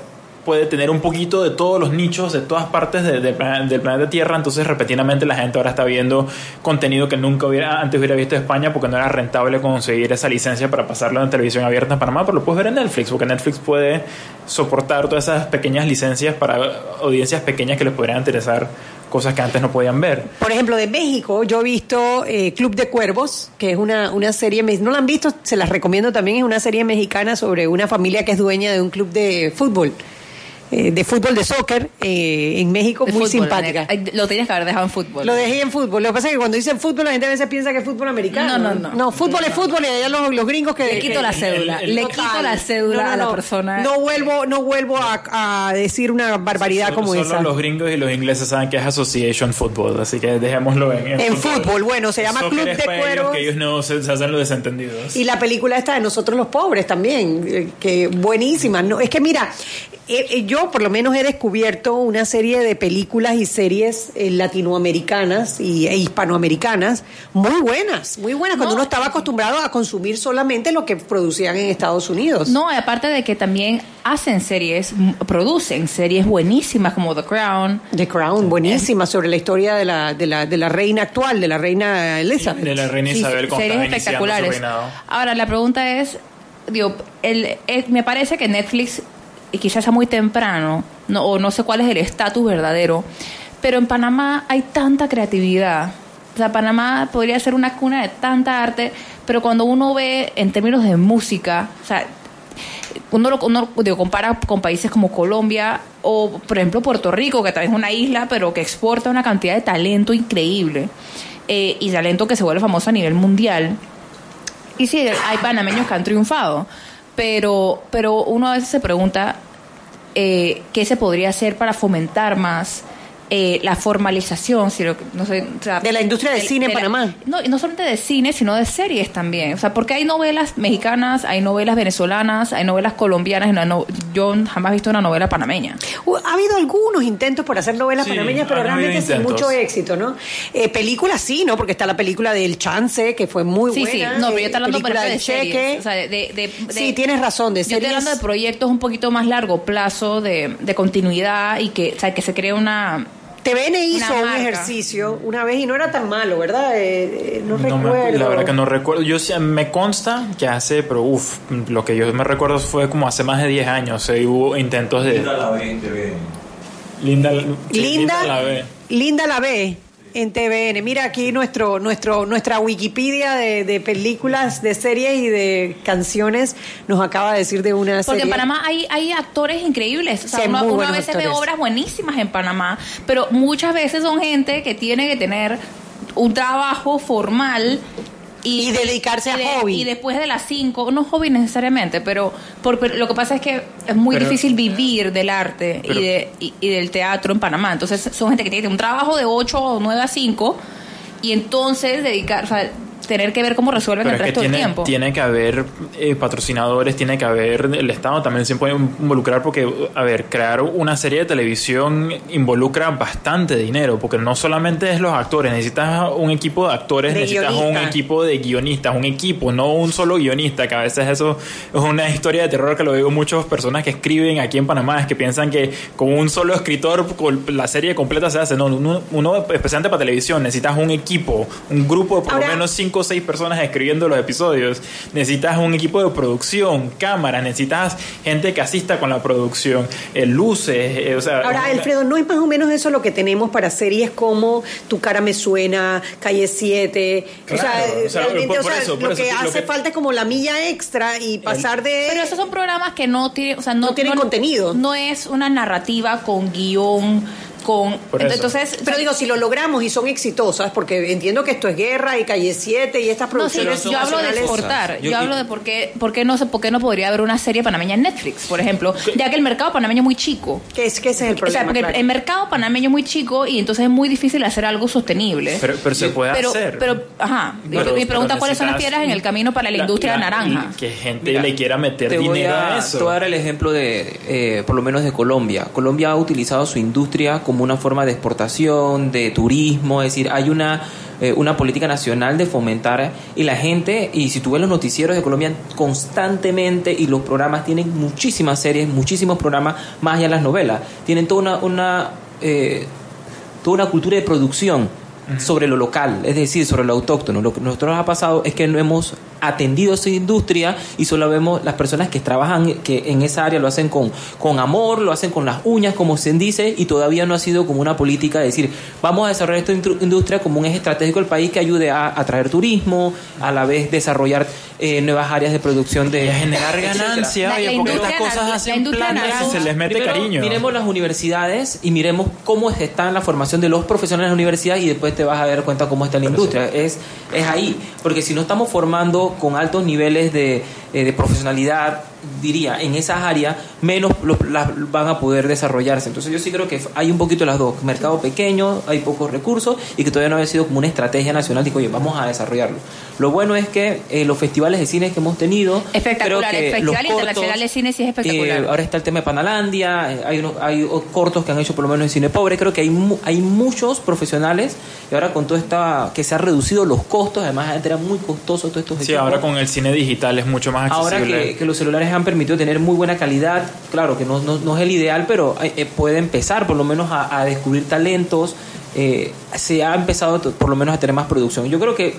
puede tener un poquito de todos los nichos de todas partes de- del planeta Tierra, entonces repentinamente la gente ahora está viendo contenido que nunca hubiera antes hubiera visto en España porque no era rentable conseguir esa licencia para pasarlo en televisión abierta en Panamá, pero lo puedes ver en Netflix, porque Netflix puede soportar todas esas pequeñas licencias para audiencias pequeñas que les podrían interesar cosas que antes no podían ver. Por ejemplo, de México, yo he visto eh, Club de Cuervos, que es una, una serie, no la han visto, se las recomiendo también, es una serie mexicana sobre una familia que es dueña de un club de fútbol, eh, de fútbol de soccer eh, en México, De muy fútbol, simpática. Lo tenías que haber dejado en fútbol. Lo dejé en fútbol. Lo que pasa es que cuando dicen fútbol, la gente a veces piensa que es fútbol americano. No, no, no. No, fútbol es fútbol y allá los, los gringos que. Le quito la cédula. el- el- Le Total. quito la cédula No, no, a la no. persona. No vuelvo, no vuelvo a, a decir una barbaridad Solo- como solo esa. los gringos y los ingleses saben que es Association Football, así que dejémoslo en, En fútbol, bueno, se llama Club de Cuervos. que ellos no se, se hacen los desentendidos. Y la película esta de Nosotros los Pobres también, eh, que buenísima. No, es que mira, yo por lo menos he descubierto una serie de películas y series eh, latinoamericanas y, e hispanoamericanas muy buenas, muy buenas, cuando uno estaba acostumbrado a consumir solamente lo que producían en Estados Unidos. No, aparte de que también hacen series, producen series buenísimas como The Crown. The Crown, buenísima, sobre la historia de la, de la, de la reina actual, de la reina Elizabeth. De la reina Isabel, sí, series espectaculares. Ahora, la pregunta es, digo, el, me parece que Netflix y quizás sea muy temprano, no, o no sé cuál es el estatus verdadero, pero en Panamá hay tanta creatividad. O sea, Panamá podría ser una cuna de tanta arte, pero cuando uno ve en términos de música, o sea, uno lo uno, compara con países como Colombia o, por ejemplo, Puerto Rico, que también es una isla, pero que exporta una cantidad de talento increíble eh, y talento que se vuelve famoso a nivel mundial. Y sí, hay panameños que han triunfado pero, pero uno a veces se pregunta eh, qué se podría hacer para fomentar más eh, la formalización, si no sé, de la industria del cine en Panamá. no, no solamente de cine, sino de series también. O sea, porque hay novelas mexicanas, hay novelas venezolanas, hay novelas colombianas. No, yo jamás he visto una novela panameña. ha habido algunos intentos por hacer novelas panameñas, pero realmente sin mucho éxito, ¿no? Eh, películas sí, ¿no? Porque está la película del Chance, que fue muy buena. Sí, sí, no, pero yo estoy hablando de, de Cheque. O sea, de, sí, tienes razón, de Yo estoy hablando de proyectos un poquito más largo plazo, de, continuidad y que, o sea, que se cree una TVN hizo un ejercicio una vez y no era tan malo, ¿verdad? Eh, eh, no, recuerdo. la verdad que no recuerdo. Yo me consta que hace, pero uff, lo que yo me recuerdo fue como hace más de 10 años. Eh, hubo intentos de. Linda la B en TVN. Linda, Linda, la B. Linda la B en TVN. Mira aquí nuestro, nuestro, nuestra Wikipedia de, películas, de series y de canciones nos acaba de decir de una Porque en Panamá hay, hay actores increíbles. O sea, uno, a veces ve obras buenísimas en Panamá, pero muchas veces son gente que tiene que tener un trabajo formal y, dedicarse a hobby. Y después de las 5, no hobby necesariamente, pero, lo que pasa es que es muy difícil vivir del arte y, de, y, del teatro en Panamá. Entonces son gente que tiene un trabajo de 8 o 9 a 5 y entonces dedicar, tener que ver cómo resuelven el resto del tiempo. Tiene que haber eh, patrocinadores, tiene que haber, el Estado también se puede involucrar porque, a ver, crear una serie de televisión involucra bastante dinero, porque no solamente es los actores, necesitas un equipo de actores, necesitas un equipo de guionistas, un equipo, no un solo guionista, que a veces eso es una historia de terror que lo digo muchas personas que escriben aquí en Panamá, es que piensan que con un solo escritor la serie completa se hace, no, uno, especialmente para televisión, necesitas un equipo, un grupo de por lo menos cinco o seis personas escribiendo los episodios. Necesitas un equipo de producción, cámara, necesitas gente que asista con la producción, eh, luces. Eh, o sea, Ahora, Alfredo, ¿no es más o menos eso lo que tenemos para series como Tu cara me suena, Calle 7? o sea, lo que hace falta es como la milla extra y pasar de... Pero esos son programas que no tienen, o sea, no, tienen contenido. No es una narrativa con guion entonces, pero digo, si lo logramos y son exitosas, porque entiendo que esto es guerra y calle 7 y estas producciones. yo hablo de exportar, yo, hablo de por qué, por qué no sé por qué no podría haber una serie panameña en Netflix, por ejemplo, ya que el mercado panameño es muy chico. ¿Qué es que ese es el problema? O sea, porque el mercado panameño es muy chico y entonces es muy difícil hacer algo sostenible. Pero, pero se puede hacer. Pero, ajá. mi pregunta cuáles son las piedras en el camino para la, industria naranja. Que gente le quiera meter dinero a, eso. Te voy a dar el ejemplo de, eh, por lo menos de Colombia. Colombia ha utilizado su industria como una forma de exportación de turismo, es decir, hay una, eh, una política nacional de fomentar y la gente, y si tú ves los noticieros de Colombia constantemente y los programas tienen muchísimas series, muchísimos programas, más allá de las novelas, tienen toda una, una eh, toda una cultura de producción sobre lo local, es decir, sobre lo autóctono. Lo que nosotros ha pasado es que no hemos atendido esa industria y solo vemos las personas que trabajan que en esa área lo hacen con, con amor, lo hacen con las uñas, como se dice, y todavía no ha sido como una política de decir, vamos a desarrollar esta industria como un eje estratégico del país que ayude a atraer turismo, a la vez desarrollar eh, nuevas áreas de producción de generar ganancia, porque estas cosas hacen planes se les mete cariño. Miremos las universidades y miremos cómo está la formación de los profesionales de la universidad y después te vas a dar cuenta cómo está la industria. Es, es ahí, porque si no estamos formando con altos niveles de, eh, profesionalidad, diría, en esas áreas, menos las van a poder desarrollarse. Entonces yo sí creo que hay un poquito las dos. Mercado pequeño, hay pocos recursos y que todavía no ha sido como una estrategia nacional de que, oye, vamos a desarrollarlo. Lo bueno es que eh, los festivales de cine que hemos tenido... Espectacular, el Festival Internacional de Cine sí es espectacular. Eh, ahora está el tema de Panalandia, eh, hay, unos, hay cortos que han hecho por lo menos en cine pobre. Creo que hay, hay muchos profesionales y ahora con todo esta... que se han reducido los costos, además era muy costoso todo esto. Sí, ahora con el cine digital es mucho más accesible. Ahora que, los celulares han permitido tener muy buena calidad, claro que no, no, es el ideal, pero puede empezar por lo menos a, a descubrir talentos eh, se ha empezado por lo menos a tener más producción. Yo creo que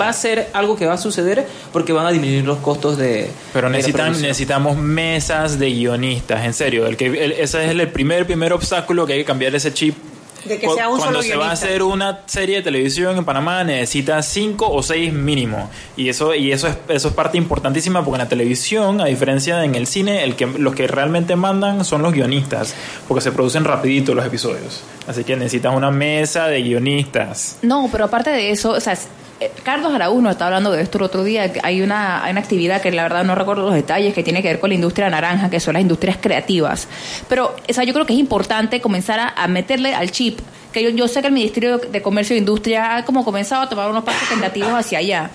va a ser algo que va a suceder porque van a disminuir los costos de. Pero necesitan, necesitamos mesas de guionistas, en serio. El que, ese es el primer, primer obstáculo que hay que cambiar ese chip de que sea un Cuando se va a hacer una serie de televisión en Panamá necesita cinco o seis mínimo. Y eso, y eso es, eso es parte importantísima porque en la televisión, a diferencia de en el cine, el que, los que realmente mandan son los guionistas, porque se producen rapidito los episodios. Así que necesitas una mesa de guionistas. No, pero aparte de eso, o sea, eh, Carlos Araújo estaba hablando de esto el otro día. Hay una, hay una actividad que la verdad no recuerdo los detalles, que tiene que ver con la industria naranja, que son las industrias creativas. Pero o sea, yo creo que es importante comenzar a, meterle al chip, que yo, yo, sé que el Ministerio de Comercio e Industria ha como comenzado a tomar unos pasos tentativos hacia allá,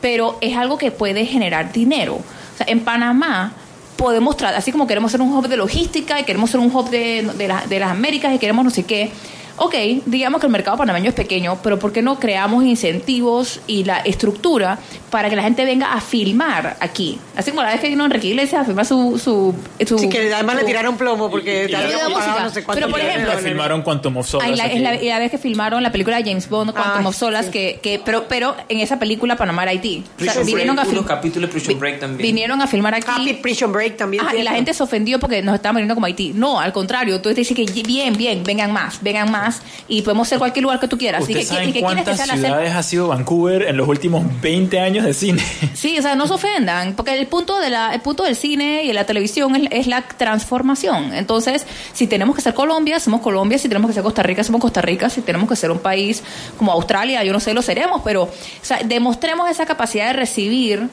pero es algo que puede generar dinero. O sea, en Panamá podemos, así como queremos ser un hub de logística y queremos ser un hub de, de, de las Américas y queremos no sé qué, ok, digamos que el mercado panameño es pequeño, pero ¿por qué no creamos incentivos y la estructura para que la gente venga a filmar aquí? Así como la vez que vino Enrique Iglesias a filmar su... su, sí, que además le tiraron plomo porque... no sé pero por ejemplo... filmaron Quantum of Solas. La, la, la, vez que filmaron la película de James Bond, Quantum of Solas, que, que, pero, pero en esa película Panamá era Haití. O sea, vinieron a capítulos Prison Break también. Vinieron a filmar aquí. Happy Prison Break también. y la gente se ofendió porque nos estaban viniendo como Haití. No, al contrario, tú te dices que bien, bien, vengan más, vengan más y podemos ser cualquier lugar que tú quieras. ¿Usted y que, cuántas ciudades ha sido Vancouver en los últimos 20 años de cine? Sí, o sea, no se ofendan, porque el punto, de la, el punto del cine y de la televisión es, la transformación. Entonces, si tenemos que ser Colombia, somos Colombia, si tenemos que ser Costa Rica, somos Costa Rica, si tenemos que ser un país como Australia, yo no sé, lo seremos, pero o sea, demostremos esa capacidad de recibir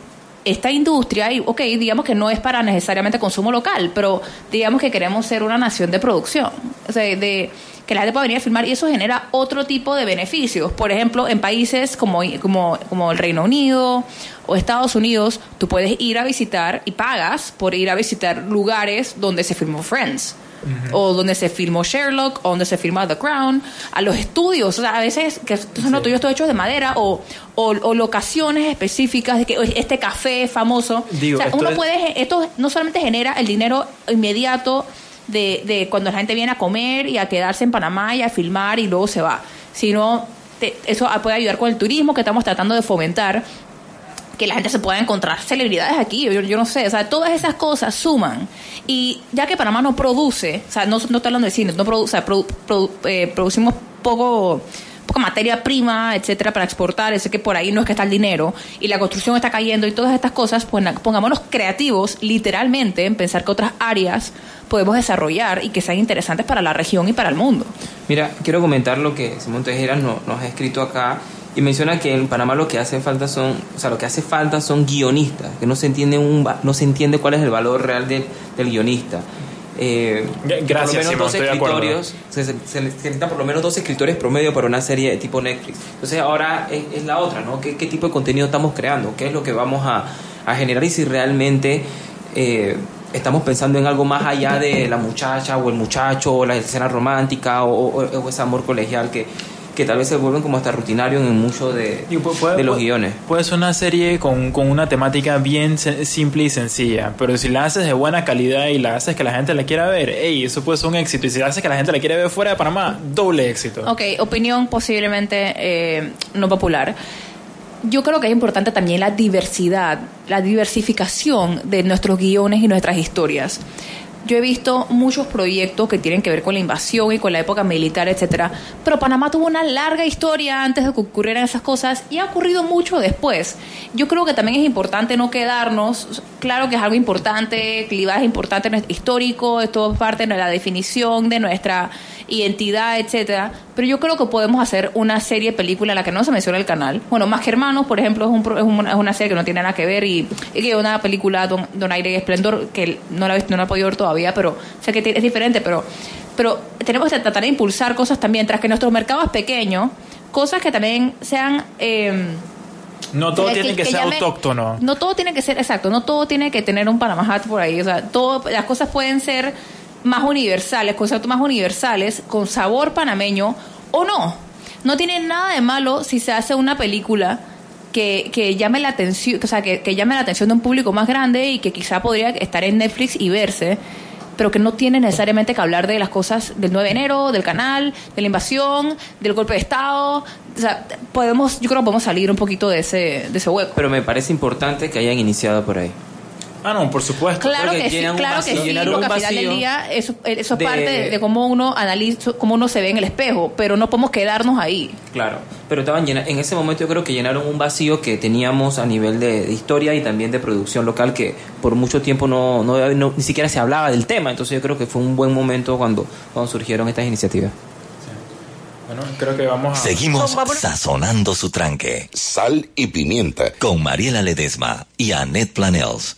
esta industria, y ok, digamos que no es para necesariamente consumo local, pero digamos que queremos ser una nación de producción, o sea, de que la gente pueda venir a filmar y eso genera otro tipo de beneficios. Por ejemplo, en países como, como, como el Reino Unido o Estados Unidos, tú puedes ir a visitar y pagas por ir a visitar lugares donde se filmó Friends. O donde se filmó Sherlock, o donde se filmó The Crown, a los estudios, o sea, a veces que son los tuyos todos hechos de madera, o, o, locaciones específicas de que este café famoso. o sea, uno puede, esto no solamente genera el dinero inmediato de, de cuando la gente viene a comer y a quedarse en Panamá y a filmar y luego se va, sino eso puede ayudar con el turismo que estamos tratando de fomentar que la gente se pueda encontrar celebridades aquí, yo, yo, no sé, o sea, todas esas cosas suman. Y ya que Panamá no produce, o sea, no, no estoy hablando de cine, no produce, eh, producimos poco poca materia prima, etcétera, para exportar, ese que por ahí no es que está el dinero, y la construcción está cayendo y todas estas cosas, pues pongámonos creativos, literalmente, en pensar que otras áreas podemos desarrollar y que sean interesantes para la región y para el mundo. Mira, quiero comentar lo que Simón Tejeras nos, ha escrito acá y menciona que en Panamá lo que hace falta son, o sea, lo que hace falta son guionistas, que no se entiende un, no se entiende cuál es el valor real del guionista. Eh, Gracias, por lo menos dos escritorios, se, necesitan por lo menos dos escritores promedio para una serie de tipo Netflix. Entonces ahora es, la otra, ¿no? ¿Qué, tipo de contenido estamos creando? ¿Qué es lo que vamos a, generar? Y si realmente eh, estamos pensando en algo más allá de la muchacha o el muchacho o la escena romántica o ese amor colegial que, que tal vez se vuelven como hasta rutinario en muchos de, de los guiones. Puede ser una serie con, con, una temática bien simple y sencilla, pero si la haces de buena calidad y la haces que la gente la quiera ver, hey, eso puede ser un éxito. Y si la haces que la gente la quiera ver fuera de Panamá, doble éxito. Ok, opinión posiblemente eh, no popular. Yo creo que es importante también la diversidad, la diversificación de nuestros guiones y nuestras historias yo he visto muchos proyectos que tienen que ver con la invasión y con la época militar, etcétera, pero Panamá tuvo una larga historia antes de que ocurrieran esas cosas y ha ocurrido mucho después. Yo creo que también es importante no quedarnos, claro que es algo importante, clivaje importante histórico, esto es parte de la definición de nuestra identidad, etcétera. Pero yo creo que podemos hacer una serie película en la que no se menciona el canal. Bueno, Más que Hermanos, por ejemplo, es, un, es, una serie que no tiene nada que ver y, y una película Don, Aire y Esplendor que no la, no la he podido ver todavía, pero sé que es diferente, pero pero tenemos que tratar de impulsar cosas también, tras que nuestro mercado es pequeño, cosas que también sean... Eh, no todo tiene que, ser autóctono. No todo tiene que ser, exacto, no todo tiene que tener un Panama Hat por ahí. O sea, todo, las cosas pueden ser más universales, conceptos más universales, con sabor panameño o no. No tiene nada de malo si se hace una película que, que llame la atención, o sea, que, que llame la atención de un público más grande y que quizá podría estar en Netflix y verse pero que no tiene necesariamente que hablar de las cosas del 9 de enero, del canal, de la invasión, del golpe de Estado. O sea, podemos, yo creo que podemos salir un poquito de ese, de ese hueco. Pero me parece importante que hayan iniciado por ahí. Ah, no, por supuesto. Claro que sí, claro que sí, porque al final del día eso, eso es parte de, cómo uno analiza, cómo uno se ve en el espejo, pero no podemos quedarnos ahí. Claro, pero estaban en ese momento yo creo que llenaron un vacío que teníamos a nivel de, historia y también de producción local que por mucho tiempo no, no, ni siquiera se hablaba del tema, entonces yo creo que fue un buen momento cuando, cuando surgieron estas iniciativas. Bueno, creo que vamos a... Seguimos sazonando su tranque. Sal y pimienta. Con Mariela Ledesma y Annette Planels.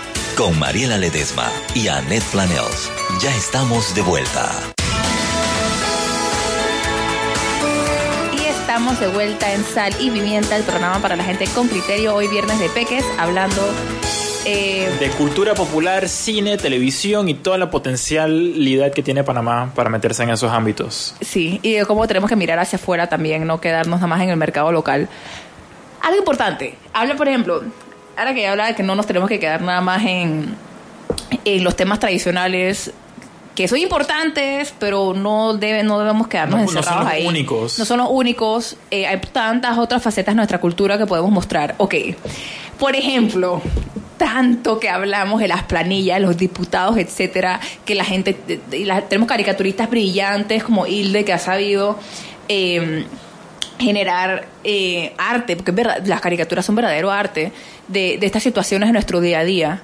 con Mariela Ledesma y Annette Planels. Ya estamos de vuelta. Y estamos de vuelta en Sal y Pimienta, el programa para la gente con criterio. Hoy viernes de Peques, hablando eh, de cultura popular, cine, televisión y toda la potencialidad que tiene Panamá para meterse en esos ámbitos. Sí, y de cómo tenemos que mirar hacia afuera también, no quedarnos nada más en el mercado local. Algo importante, habla por ejemplo, ahora que ya habla de que no nos tenemos que quedar nada más en, en los temas tradicionales que son importantes, pero no deben, no debemos quedarnos encerrados ahí. No son los únicos. No son los únicos. Eh, hay tantas otras facetas de nuestra cultura que podemos mostrar. Ok. Por ejemplo, tanto que hablamos de las planillas, los diputados, etcétera, que la gente. tenemos caricaturistas brillantes como Hilde, que ha sabido. Eh, generar eh, arte, porque es verdad, las caricaturas son verdadero arte, de, de estas situaciones de nuestro día a día.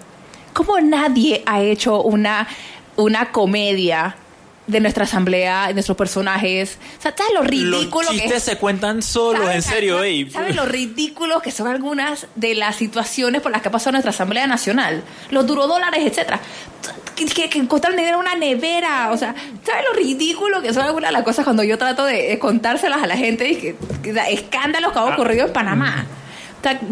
¿Cómo nadie ha hecho una, una comedia de nuestra asamblea, de nuestros personajes. O sea, ¿sabes lo ridículo Los chistes se cuentan solos, en serio. ¿Sabes lo ridículo que son algunas de las situaciones por las que ha pasado nuestra Asamblea Nacional? Los durodólares, etcétera. Que, que, que costaron dinero una nevera. O sea, ¿sabes lo ridículo que son algunas de las cosas cuando yo trato de, contárselas a la gente? Y que, escándalos que han ocurrido en Panamá.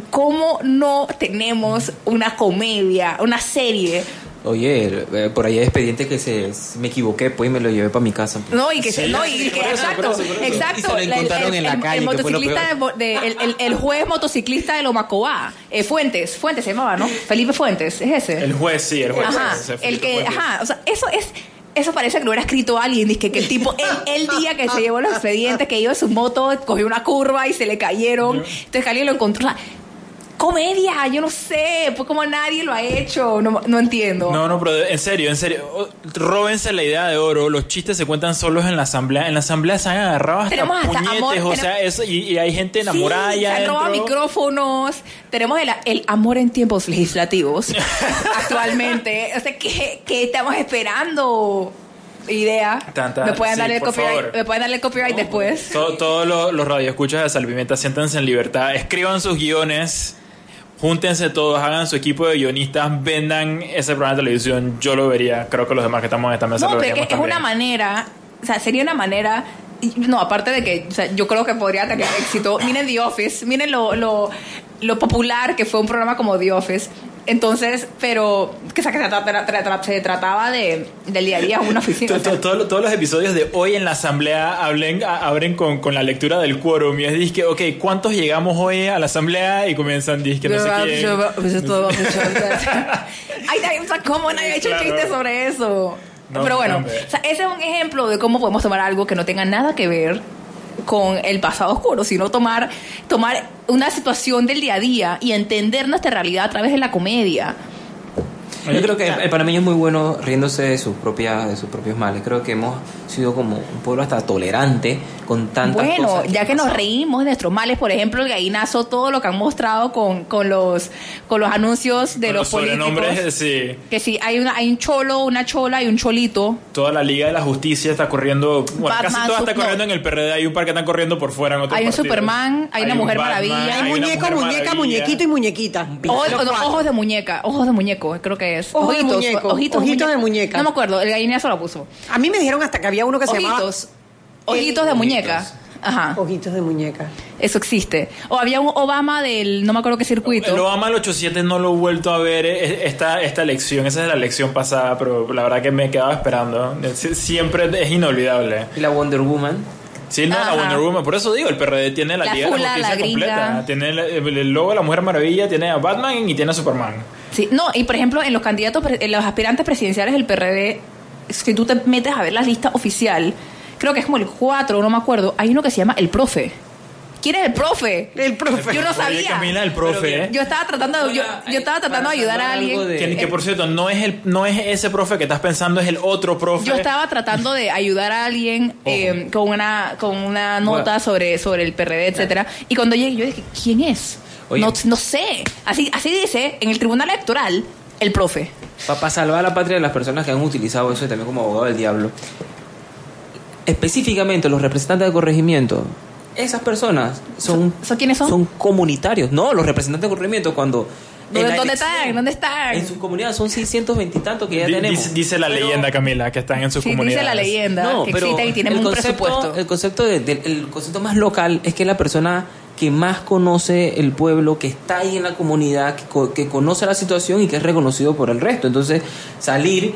¿Cómo no tenemos una comedia, una serie? Oye, eh, por ahí hay expediente que se me equivoqué, pues y me lo llevé para mi casa. Pues. No, y que se, no, y que exacto, exacto. Y se lo encontraron el, en la calle. El motociclista, de, el, el, juez motociclista de Lomacobá, eh, Fuentes, Fuentes se llamaba, ¿no? Felipe Fuentes, es ese. El juez, sí, el juez. Ajá, el que, ajá, o sea, eso es eso parece que lo hubiera escrito alguien, dice que, que el tipo, el, día que se llevó los expedientes, que iba en su moto, cogió una curva y se le cayeron, entonces alguien lo encontró comedia, yo no sé, pues como nadie lo ha hecho, no, no entiendo. No, no, pero en serio, en serio, róbense la idea de oro, los chistes se cuentan solos en la asamblea, en la asamblea se han agarrado hasta puñetes, o sea, eso, y, hay gente enamorada sí, ya se han robado micrófonos, tenemos el, amor en tiempos legislativos actualmente, o sea, ¿qué, qué estamos esperando? idea. me pueden darle el copyright, me pueden darle copyright después. Todos los, los radioescuchas de Salvimenta, siéntanse en libertad, escriban sus guiones júntense todos, hagan su equipo de guionistas, vendan ese programa de televisión. Yo lo vería. Creo que los demás que estamos en esta mesa no, lo veríamos es una manera, o sea, sería una manera. No, aparte de que o sea, yo creo que podría tener éxito. Miren The Office, miren lo, lo, lo popular que fue un programa como The Office. Entonces, pero que se, trataba de, del día a día una oficina. todos los episodios de hoy en la asamblea hablen, abren con, con la lectura del quórum y es disque, ok, ¿cuántos llegamos hoy a la asamblea? Y comienzan disque, no sé quién. Ay, ¿cómo nadie ha hecho chiste sobre eso? pero bueno, ese es un ejemplo de cómo podemos tomar algo que no tenga nada que ver con el pasado oscuro, sino tomar, tomar una situación del día a día y entender nuestra realidad a través de la comedia. Yo creo que el panameño es muy bueno riéndose de sus, propias, de sus propios males. Creo que hemos sido como un pueblo hasta tolerante con tantas bueno, cosas. ya que nos reímos de nuestros males, por ejemplo, el gallinazo, todo lo que han mostrado con, con, los, con los anuncios de los, políticos. sí. Que sí, hay, una, hay un cholo, una chola y un cholito. Toda la Liga de la Justicia está corriendo, bueno, casi toda está corriendo en el PRD. Hay un par que están corriendo por fuera en Hay un Superman, hay, una Mujer Maravilla. Hay, muñeco, muñeca, muñequito y muñequita. ojos de muñeca, ojos de muñeco, creo que es. Ojos ojitos, de muñeco, ojitos, de muñeca. No me acuerdo, el gallinazo lo puso. A mí me dijeron hasta que había uno que se llamaba... Ojitos de muñeca. Ajá. Ojitos de muñeca. Eso existe. O había un Obama del, no me acuerdo qué circuito. El Obama del 87 no lo he vuelto a ver eh, esta, esta lección. Esa es la lección pasada, pero la verdad que me quedaba esperando. Siempre es inolvidable. ¿Y la Wonder Woman? Sí, no, la Wonder Woman. Por eso digo, el PRD tiene la, Liga de la Justicia completa. Tiene el, logo de la Mujer Maravilla, tiene a Batman y tiene a Superman. Sí, no, y por ejemplo, en los candidatos, en los aspirantes presidenciales del PRD, si tú te metes a ver la lista oficial, creo que es como el 4, no me acuerdo, hay uno que se llama El Profe. ¿Quién es el profe? El profe. Yo no sabía. Camila, el profe. Yo estaba tratando de, yo, estaba tratando de ayudar a alguien. Que, por cierto, no es el no es ese profe que estás pensando, es el otro profe. Yo estaba tratando de ayudar a alguien eh, con una con una nota sobre sobre el PRD, etcétera. Y cuando llegué yo dije, ¿quién es? No, no sé. Así así dice en el Tribunal Electoral el profe. Para salvar a la patria de las personas que han utilizado eso también como abogado del diablo específicamente los representantes de corregimiento, esas personas son, ¿Son quiénes son? Son comunitarios. No, los representantes de corregimiento cuando... ¿Dónde, están? ¿Dónde están? En su comunidad son 620 y tanto que ya tenemos. Dice, la leyenda, Camila, que están en su comunidad. Dice la leyenda que existen y tienen un presupuesto. El concepto, el concepto más local es que la persona que más conoce el pueblo, que está ahí en la comunidad, que, que conoce la situación y que es reconocido por el resto. Entonces, salir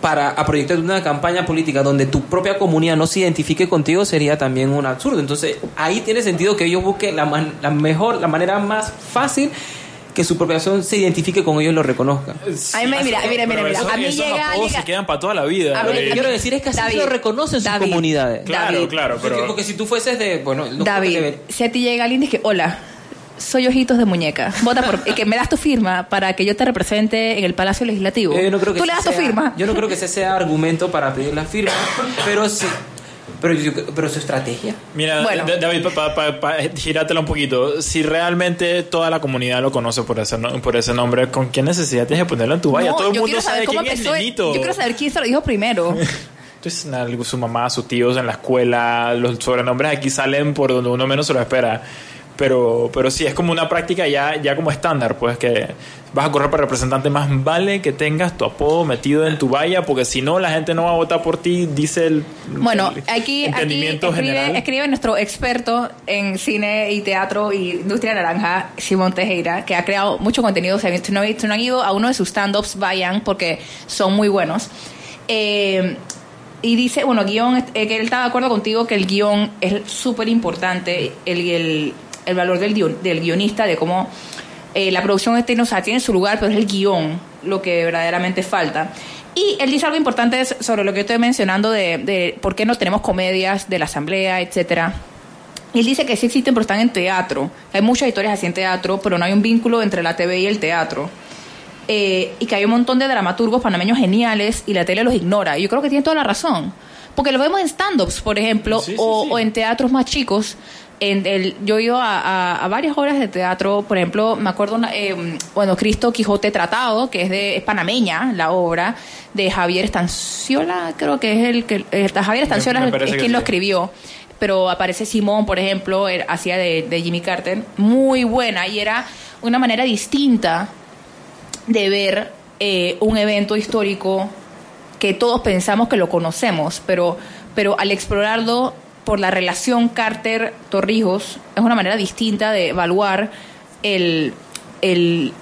para a proyectar una campaña política donde tu propia comunidad no se identifique contigo sería también un absurdo. Entonces ahí tiene sentido que ellos busquen la, la mejor, la manera más fácil que su población se identifique con ellos y lo reconozca. Ay, mira, mira, mira, mira, A mí llega alguien... se quedan para toda la vida. lo que quiero decir es que así lo reconocen sus comunidades. Claro, claro, pero... Porque, si tú fueses de... Bueno, David, si a ti llega alguien y dice, hola, soy ojitos de muñeca. Vota por que me das tu firma para que yo te represente en el Palacio Legislativo. Eh, no creo que Tú le das tu firma. Yo no creo que ese sea argumento para pedir la firma, pero sí. Pero, pero su estrategia. Mira, David, para girátela un poquito. Si realmente toda la comunidad lo conoce por ese, por ese nombre, ¿con qué necesidad tienes de ponerlo en tu valla? Todo el mundo sabe quién es Nenito. Yo quiero saber quién se lo dijo primero. Entonces, su mamá, sus tíos en la escuela, los sobrenombres aquí salen por donde uno menos se lo espera. Pero, pero sí, es como una práctica ya, ya como estándar, pues que vas a correr para representante, más vale que tengas tu apodo metido en tu valla, porque si no, la gente no va a votar por ti, dice el. Bueno, aquí, aquí escribe, escribe, nuestro experto en cine y teatro y industria naranja, Simón Tejera, que ha creado mucho contenido. Si no, no han ido a uno de sus stand-ups, vayan, porque son muy buenos. Eh, y dice, bueno, guion, eh, que él está de acuerdo contigo que el guion es súper importante, el, el, el, valor del, del guionista, de cómo eh, la producción este, o sea, tiene su lugar, pero es el guion lo que verdaderamente falta. Y él dice algo importante sobre lo que estoy mencionando de, de por qué no tenemos comedias de la asamblea, etcétera. Él dice que sí existen, pero están en teatro. Hay muchas historias así en teatro, pero no hay un vínculo entre la TV y el teatro. Eh, y que hay un montón de dramaturgos panameños geniales y la tele los ignora. Y yo creo que tiene toda la razón. Porque lo vemos en stand-ups, por ejemplo, o, en teatros más chicos. En el, yo he ido a, varias obras de teatro, por ejemplo, me acuerdo, eh, bueno, Cristo Quijote Tratado, que es de panameña, la obra, de Javier Estanciola, creo que es el que, eh, Javier Estanciola es, quien lo escribió. Pero aparece Simón, por ejemplo, hacía de, de, Jimmy Carter, muy buena y era una manera distinta de ver eh, un evento histórico que todos pensamos que lo conocemos, pero, pero al explorarlo por la relación Carter-Torrijos es una manera distinta de evaluar el, el,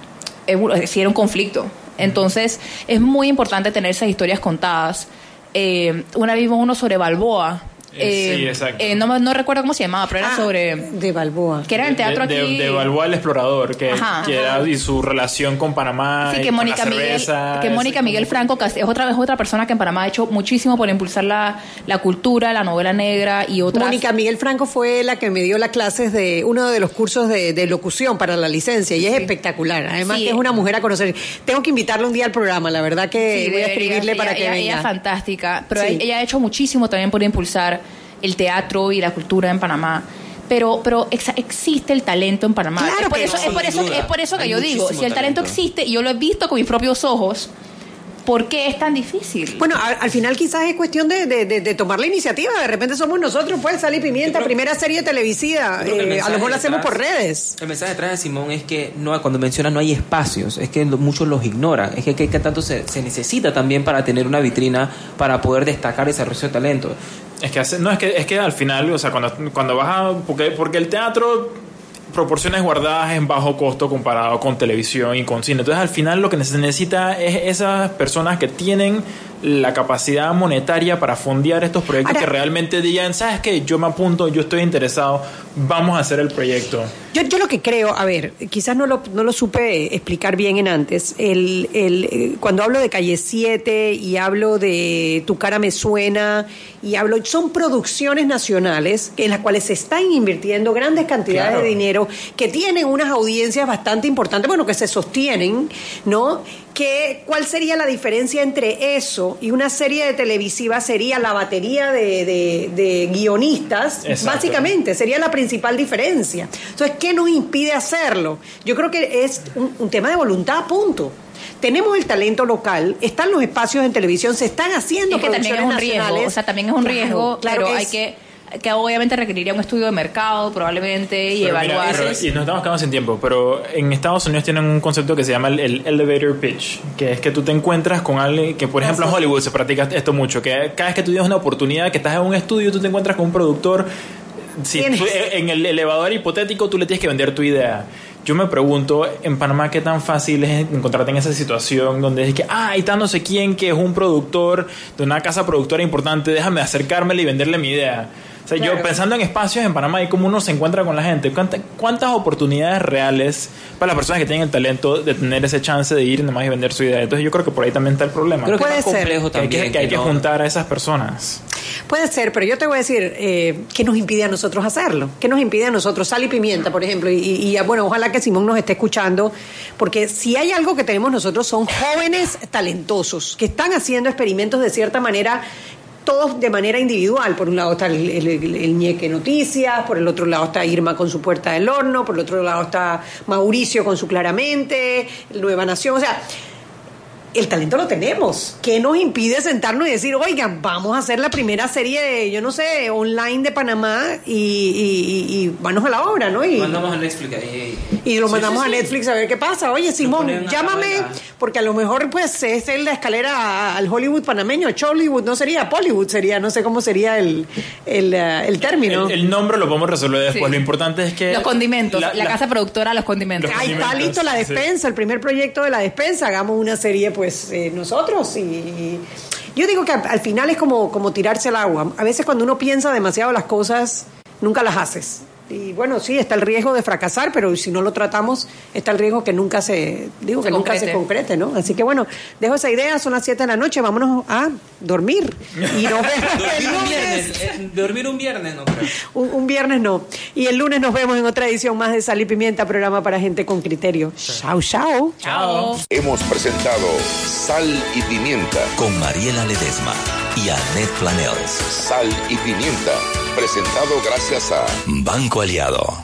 si era un conflicto. Entonces es muy importante tener esas historias contadas. Eh, una vez vimos uno sobre Balboa, eh, sí, exacto. Eh, no, no, recuerdo cómo se llamaba, pero era ah, sobre. De Balboa. Que era el teatro de, aquí. De, Balboa el explorador, que, era, y su relación con Panamá. Sí, que Mónica Miguel. Que Mónica Miguel Franco es otra vez otra persona que en Panamá ha hecho muchísimo por impulsar la, la cultura, la novela negra y otras. Mónica Miguel Franco fue la que me dio las clases de uno de los cursos de, de locución para la licencia y es espectacular. Además, que es una mujer a conocer. Tengo que invitarla un día al programa, la verdad que voy a escribirle para que venga. Ella es fantástica, pero ella ha hecho muchísimo también por impulsar el teatro y la cultura en Panamá. Pero, pero existe el talento en Panamá. es, por eso, es, por eso, es por eso que yo digo, si el talento, existe, y yo lo he visto con mis propios ojos, ¿Por qué es tan difícil? Bueno, al, final quizás es cuestión de, tomar la iniciativa. De repente somos nosotros, pues, Sal y Pimienta, primera serie televisiva. Eh, a lo mejor la hacemos por redes. El mensaje detrás de Simón es que no, cuando menciona no hay espacios, es que muchos los ignoran. Es que, que, tanto se, necesita también para tener una vitrina para poder destacar ese desarrollo de talento. Es que, no, es que, es que al final, o sea, cuando, cuando vas a. Porque, porque el teatro proporciones guardadas en bajo costo comparado con televisión y con cine. Entonces al final lo que se necesita es esas personas que tienen la capacidad monetaria para fondear estos proyectos que realmente digan, ¿sabes qué? Yo me apunto, yo estoy interesado, vamos a hacer el proyecto. Yo, yo lo que creo, a ver, quizás no lo, no lo supe explicar bien en antes, el, el, eh, cuando hablo de Calle 7 y hablo de Tu cara me suena y hablo, son producciones nacionales en las cuales se están invirtiendo grandes cantidades de dinero, que tienen unas audiencias bastante importantes, bueno, que se sostienen, ¿no? Que, ¿Cuál sería la diferencia entre eso y una serie de televisiva? Sería la batería de, guionistas, básicamente, sería la principal diferencia. Entonces, ¿qué nos impide hacerlo? Yo creo que es un, tema de voluntad, punto tenemos el talento local, están los espacios en televisión, se están haciendo es que también es un riesgo, o sea, también es un riesgo, claro, pero hay que que obviamente requeriría un estudio de mercado probablemente y evaluar. y nos estamos quedando sin tiempo, pero en Estados Unidos tienen un concepto que se llama el, elevator pitch, que es que tú te encuentras con alguien que, por ejemplo, en Hollywood se practica esto mucho, que cada vez que tú tienes una oportunidad, que estás en un estudio, tú te encuentras con un productor. Si en el elevador hipotético tú le tienes que vender tu idea. Yo me pregunto en Panamá qué tan fácil es encontrarte en esa situación donde es que, ah, ahí está no sé quién que es un productor de una casa productora importante, déjame acercármele y venderle mi idea yo pensando en espacios en Panamá y cómo uno se encuentra con la gente, ¿cuántas, oportunidades reales para las personas que tienen el talento de tener ese chance de ir nomás y vender su idea? Entonces yo creo que por ahí también está el problema. Creo que Puede ser. que, hay que, juntar a esas personas. Puede ser, pero yo te voy a decir, eh, ¿qué nos impide a nosotros hacerlo? ¿Qué nos impide a nosotros? Sal y pimienta, por ejemplo, y, y, bueno, ojalá que Simón nos esté escuchando, porque si hay algo que tenemos nosotros son jóvenes talentosos que están haciendo experimentos de cierta manera todos de manera individual. Por un lado está el, ñeque Noticias, por el otro lado está Irma con su puerta del horno, por el otro lado está Mauricio con su claramente, Nueva Nación. O sea, el talento lo tenemos. ¿Qué nos impide sentarnos y decir, oigan, vamos a hacer la primera serie de, yo no sé, online de Panamá y, y, y, vamos a la obra, ¿no? Y, mandamos a Netflix Y lo mandamos a Netflix a ver qué pasa. Oye, Simón, llámame, porque a lo mejor pues es la escalera al Hollywood panameño, Chollywood, no sería Pollywood, sería, no sé cómo sería el, el, eh, término. El, nombre lo podemos resolver después. Lo importante es que... Los condimentos, la, casa productora, los condimentos. Ahí está listo la despensa, el primer proyecto de la despensa. Hagamos una serie pues eh, nosotros y, yo digo que al, final es como, como tirarse al agua. A veces cuando uno piensa demasiado las cosas, nunca las haces. Y bueno, sí, está el riesgo de fracasar, pero si no lo tratamos, está el riesgo que nunca se, digo, que nunca se concrete, ¿no? Así que bueno, dejo esa idea, son las 7 de la noche, vámonos a dormir. Y nos vemos dormir un viernes, eh, dormir un viernes no creo. Un, viernes no. Y el lunes nos vemos en otra edición más de Sal y Pimienta, programa para gente con criterio. Chao, chao. Chao. Hemos presentado Sal y Pimienta con Mariela Ledesma y Annette Planels. Sal y Pimienta presentado gracias a Banco Aliado.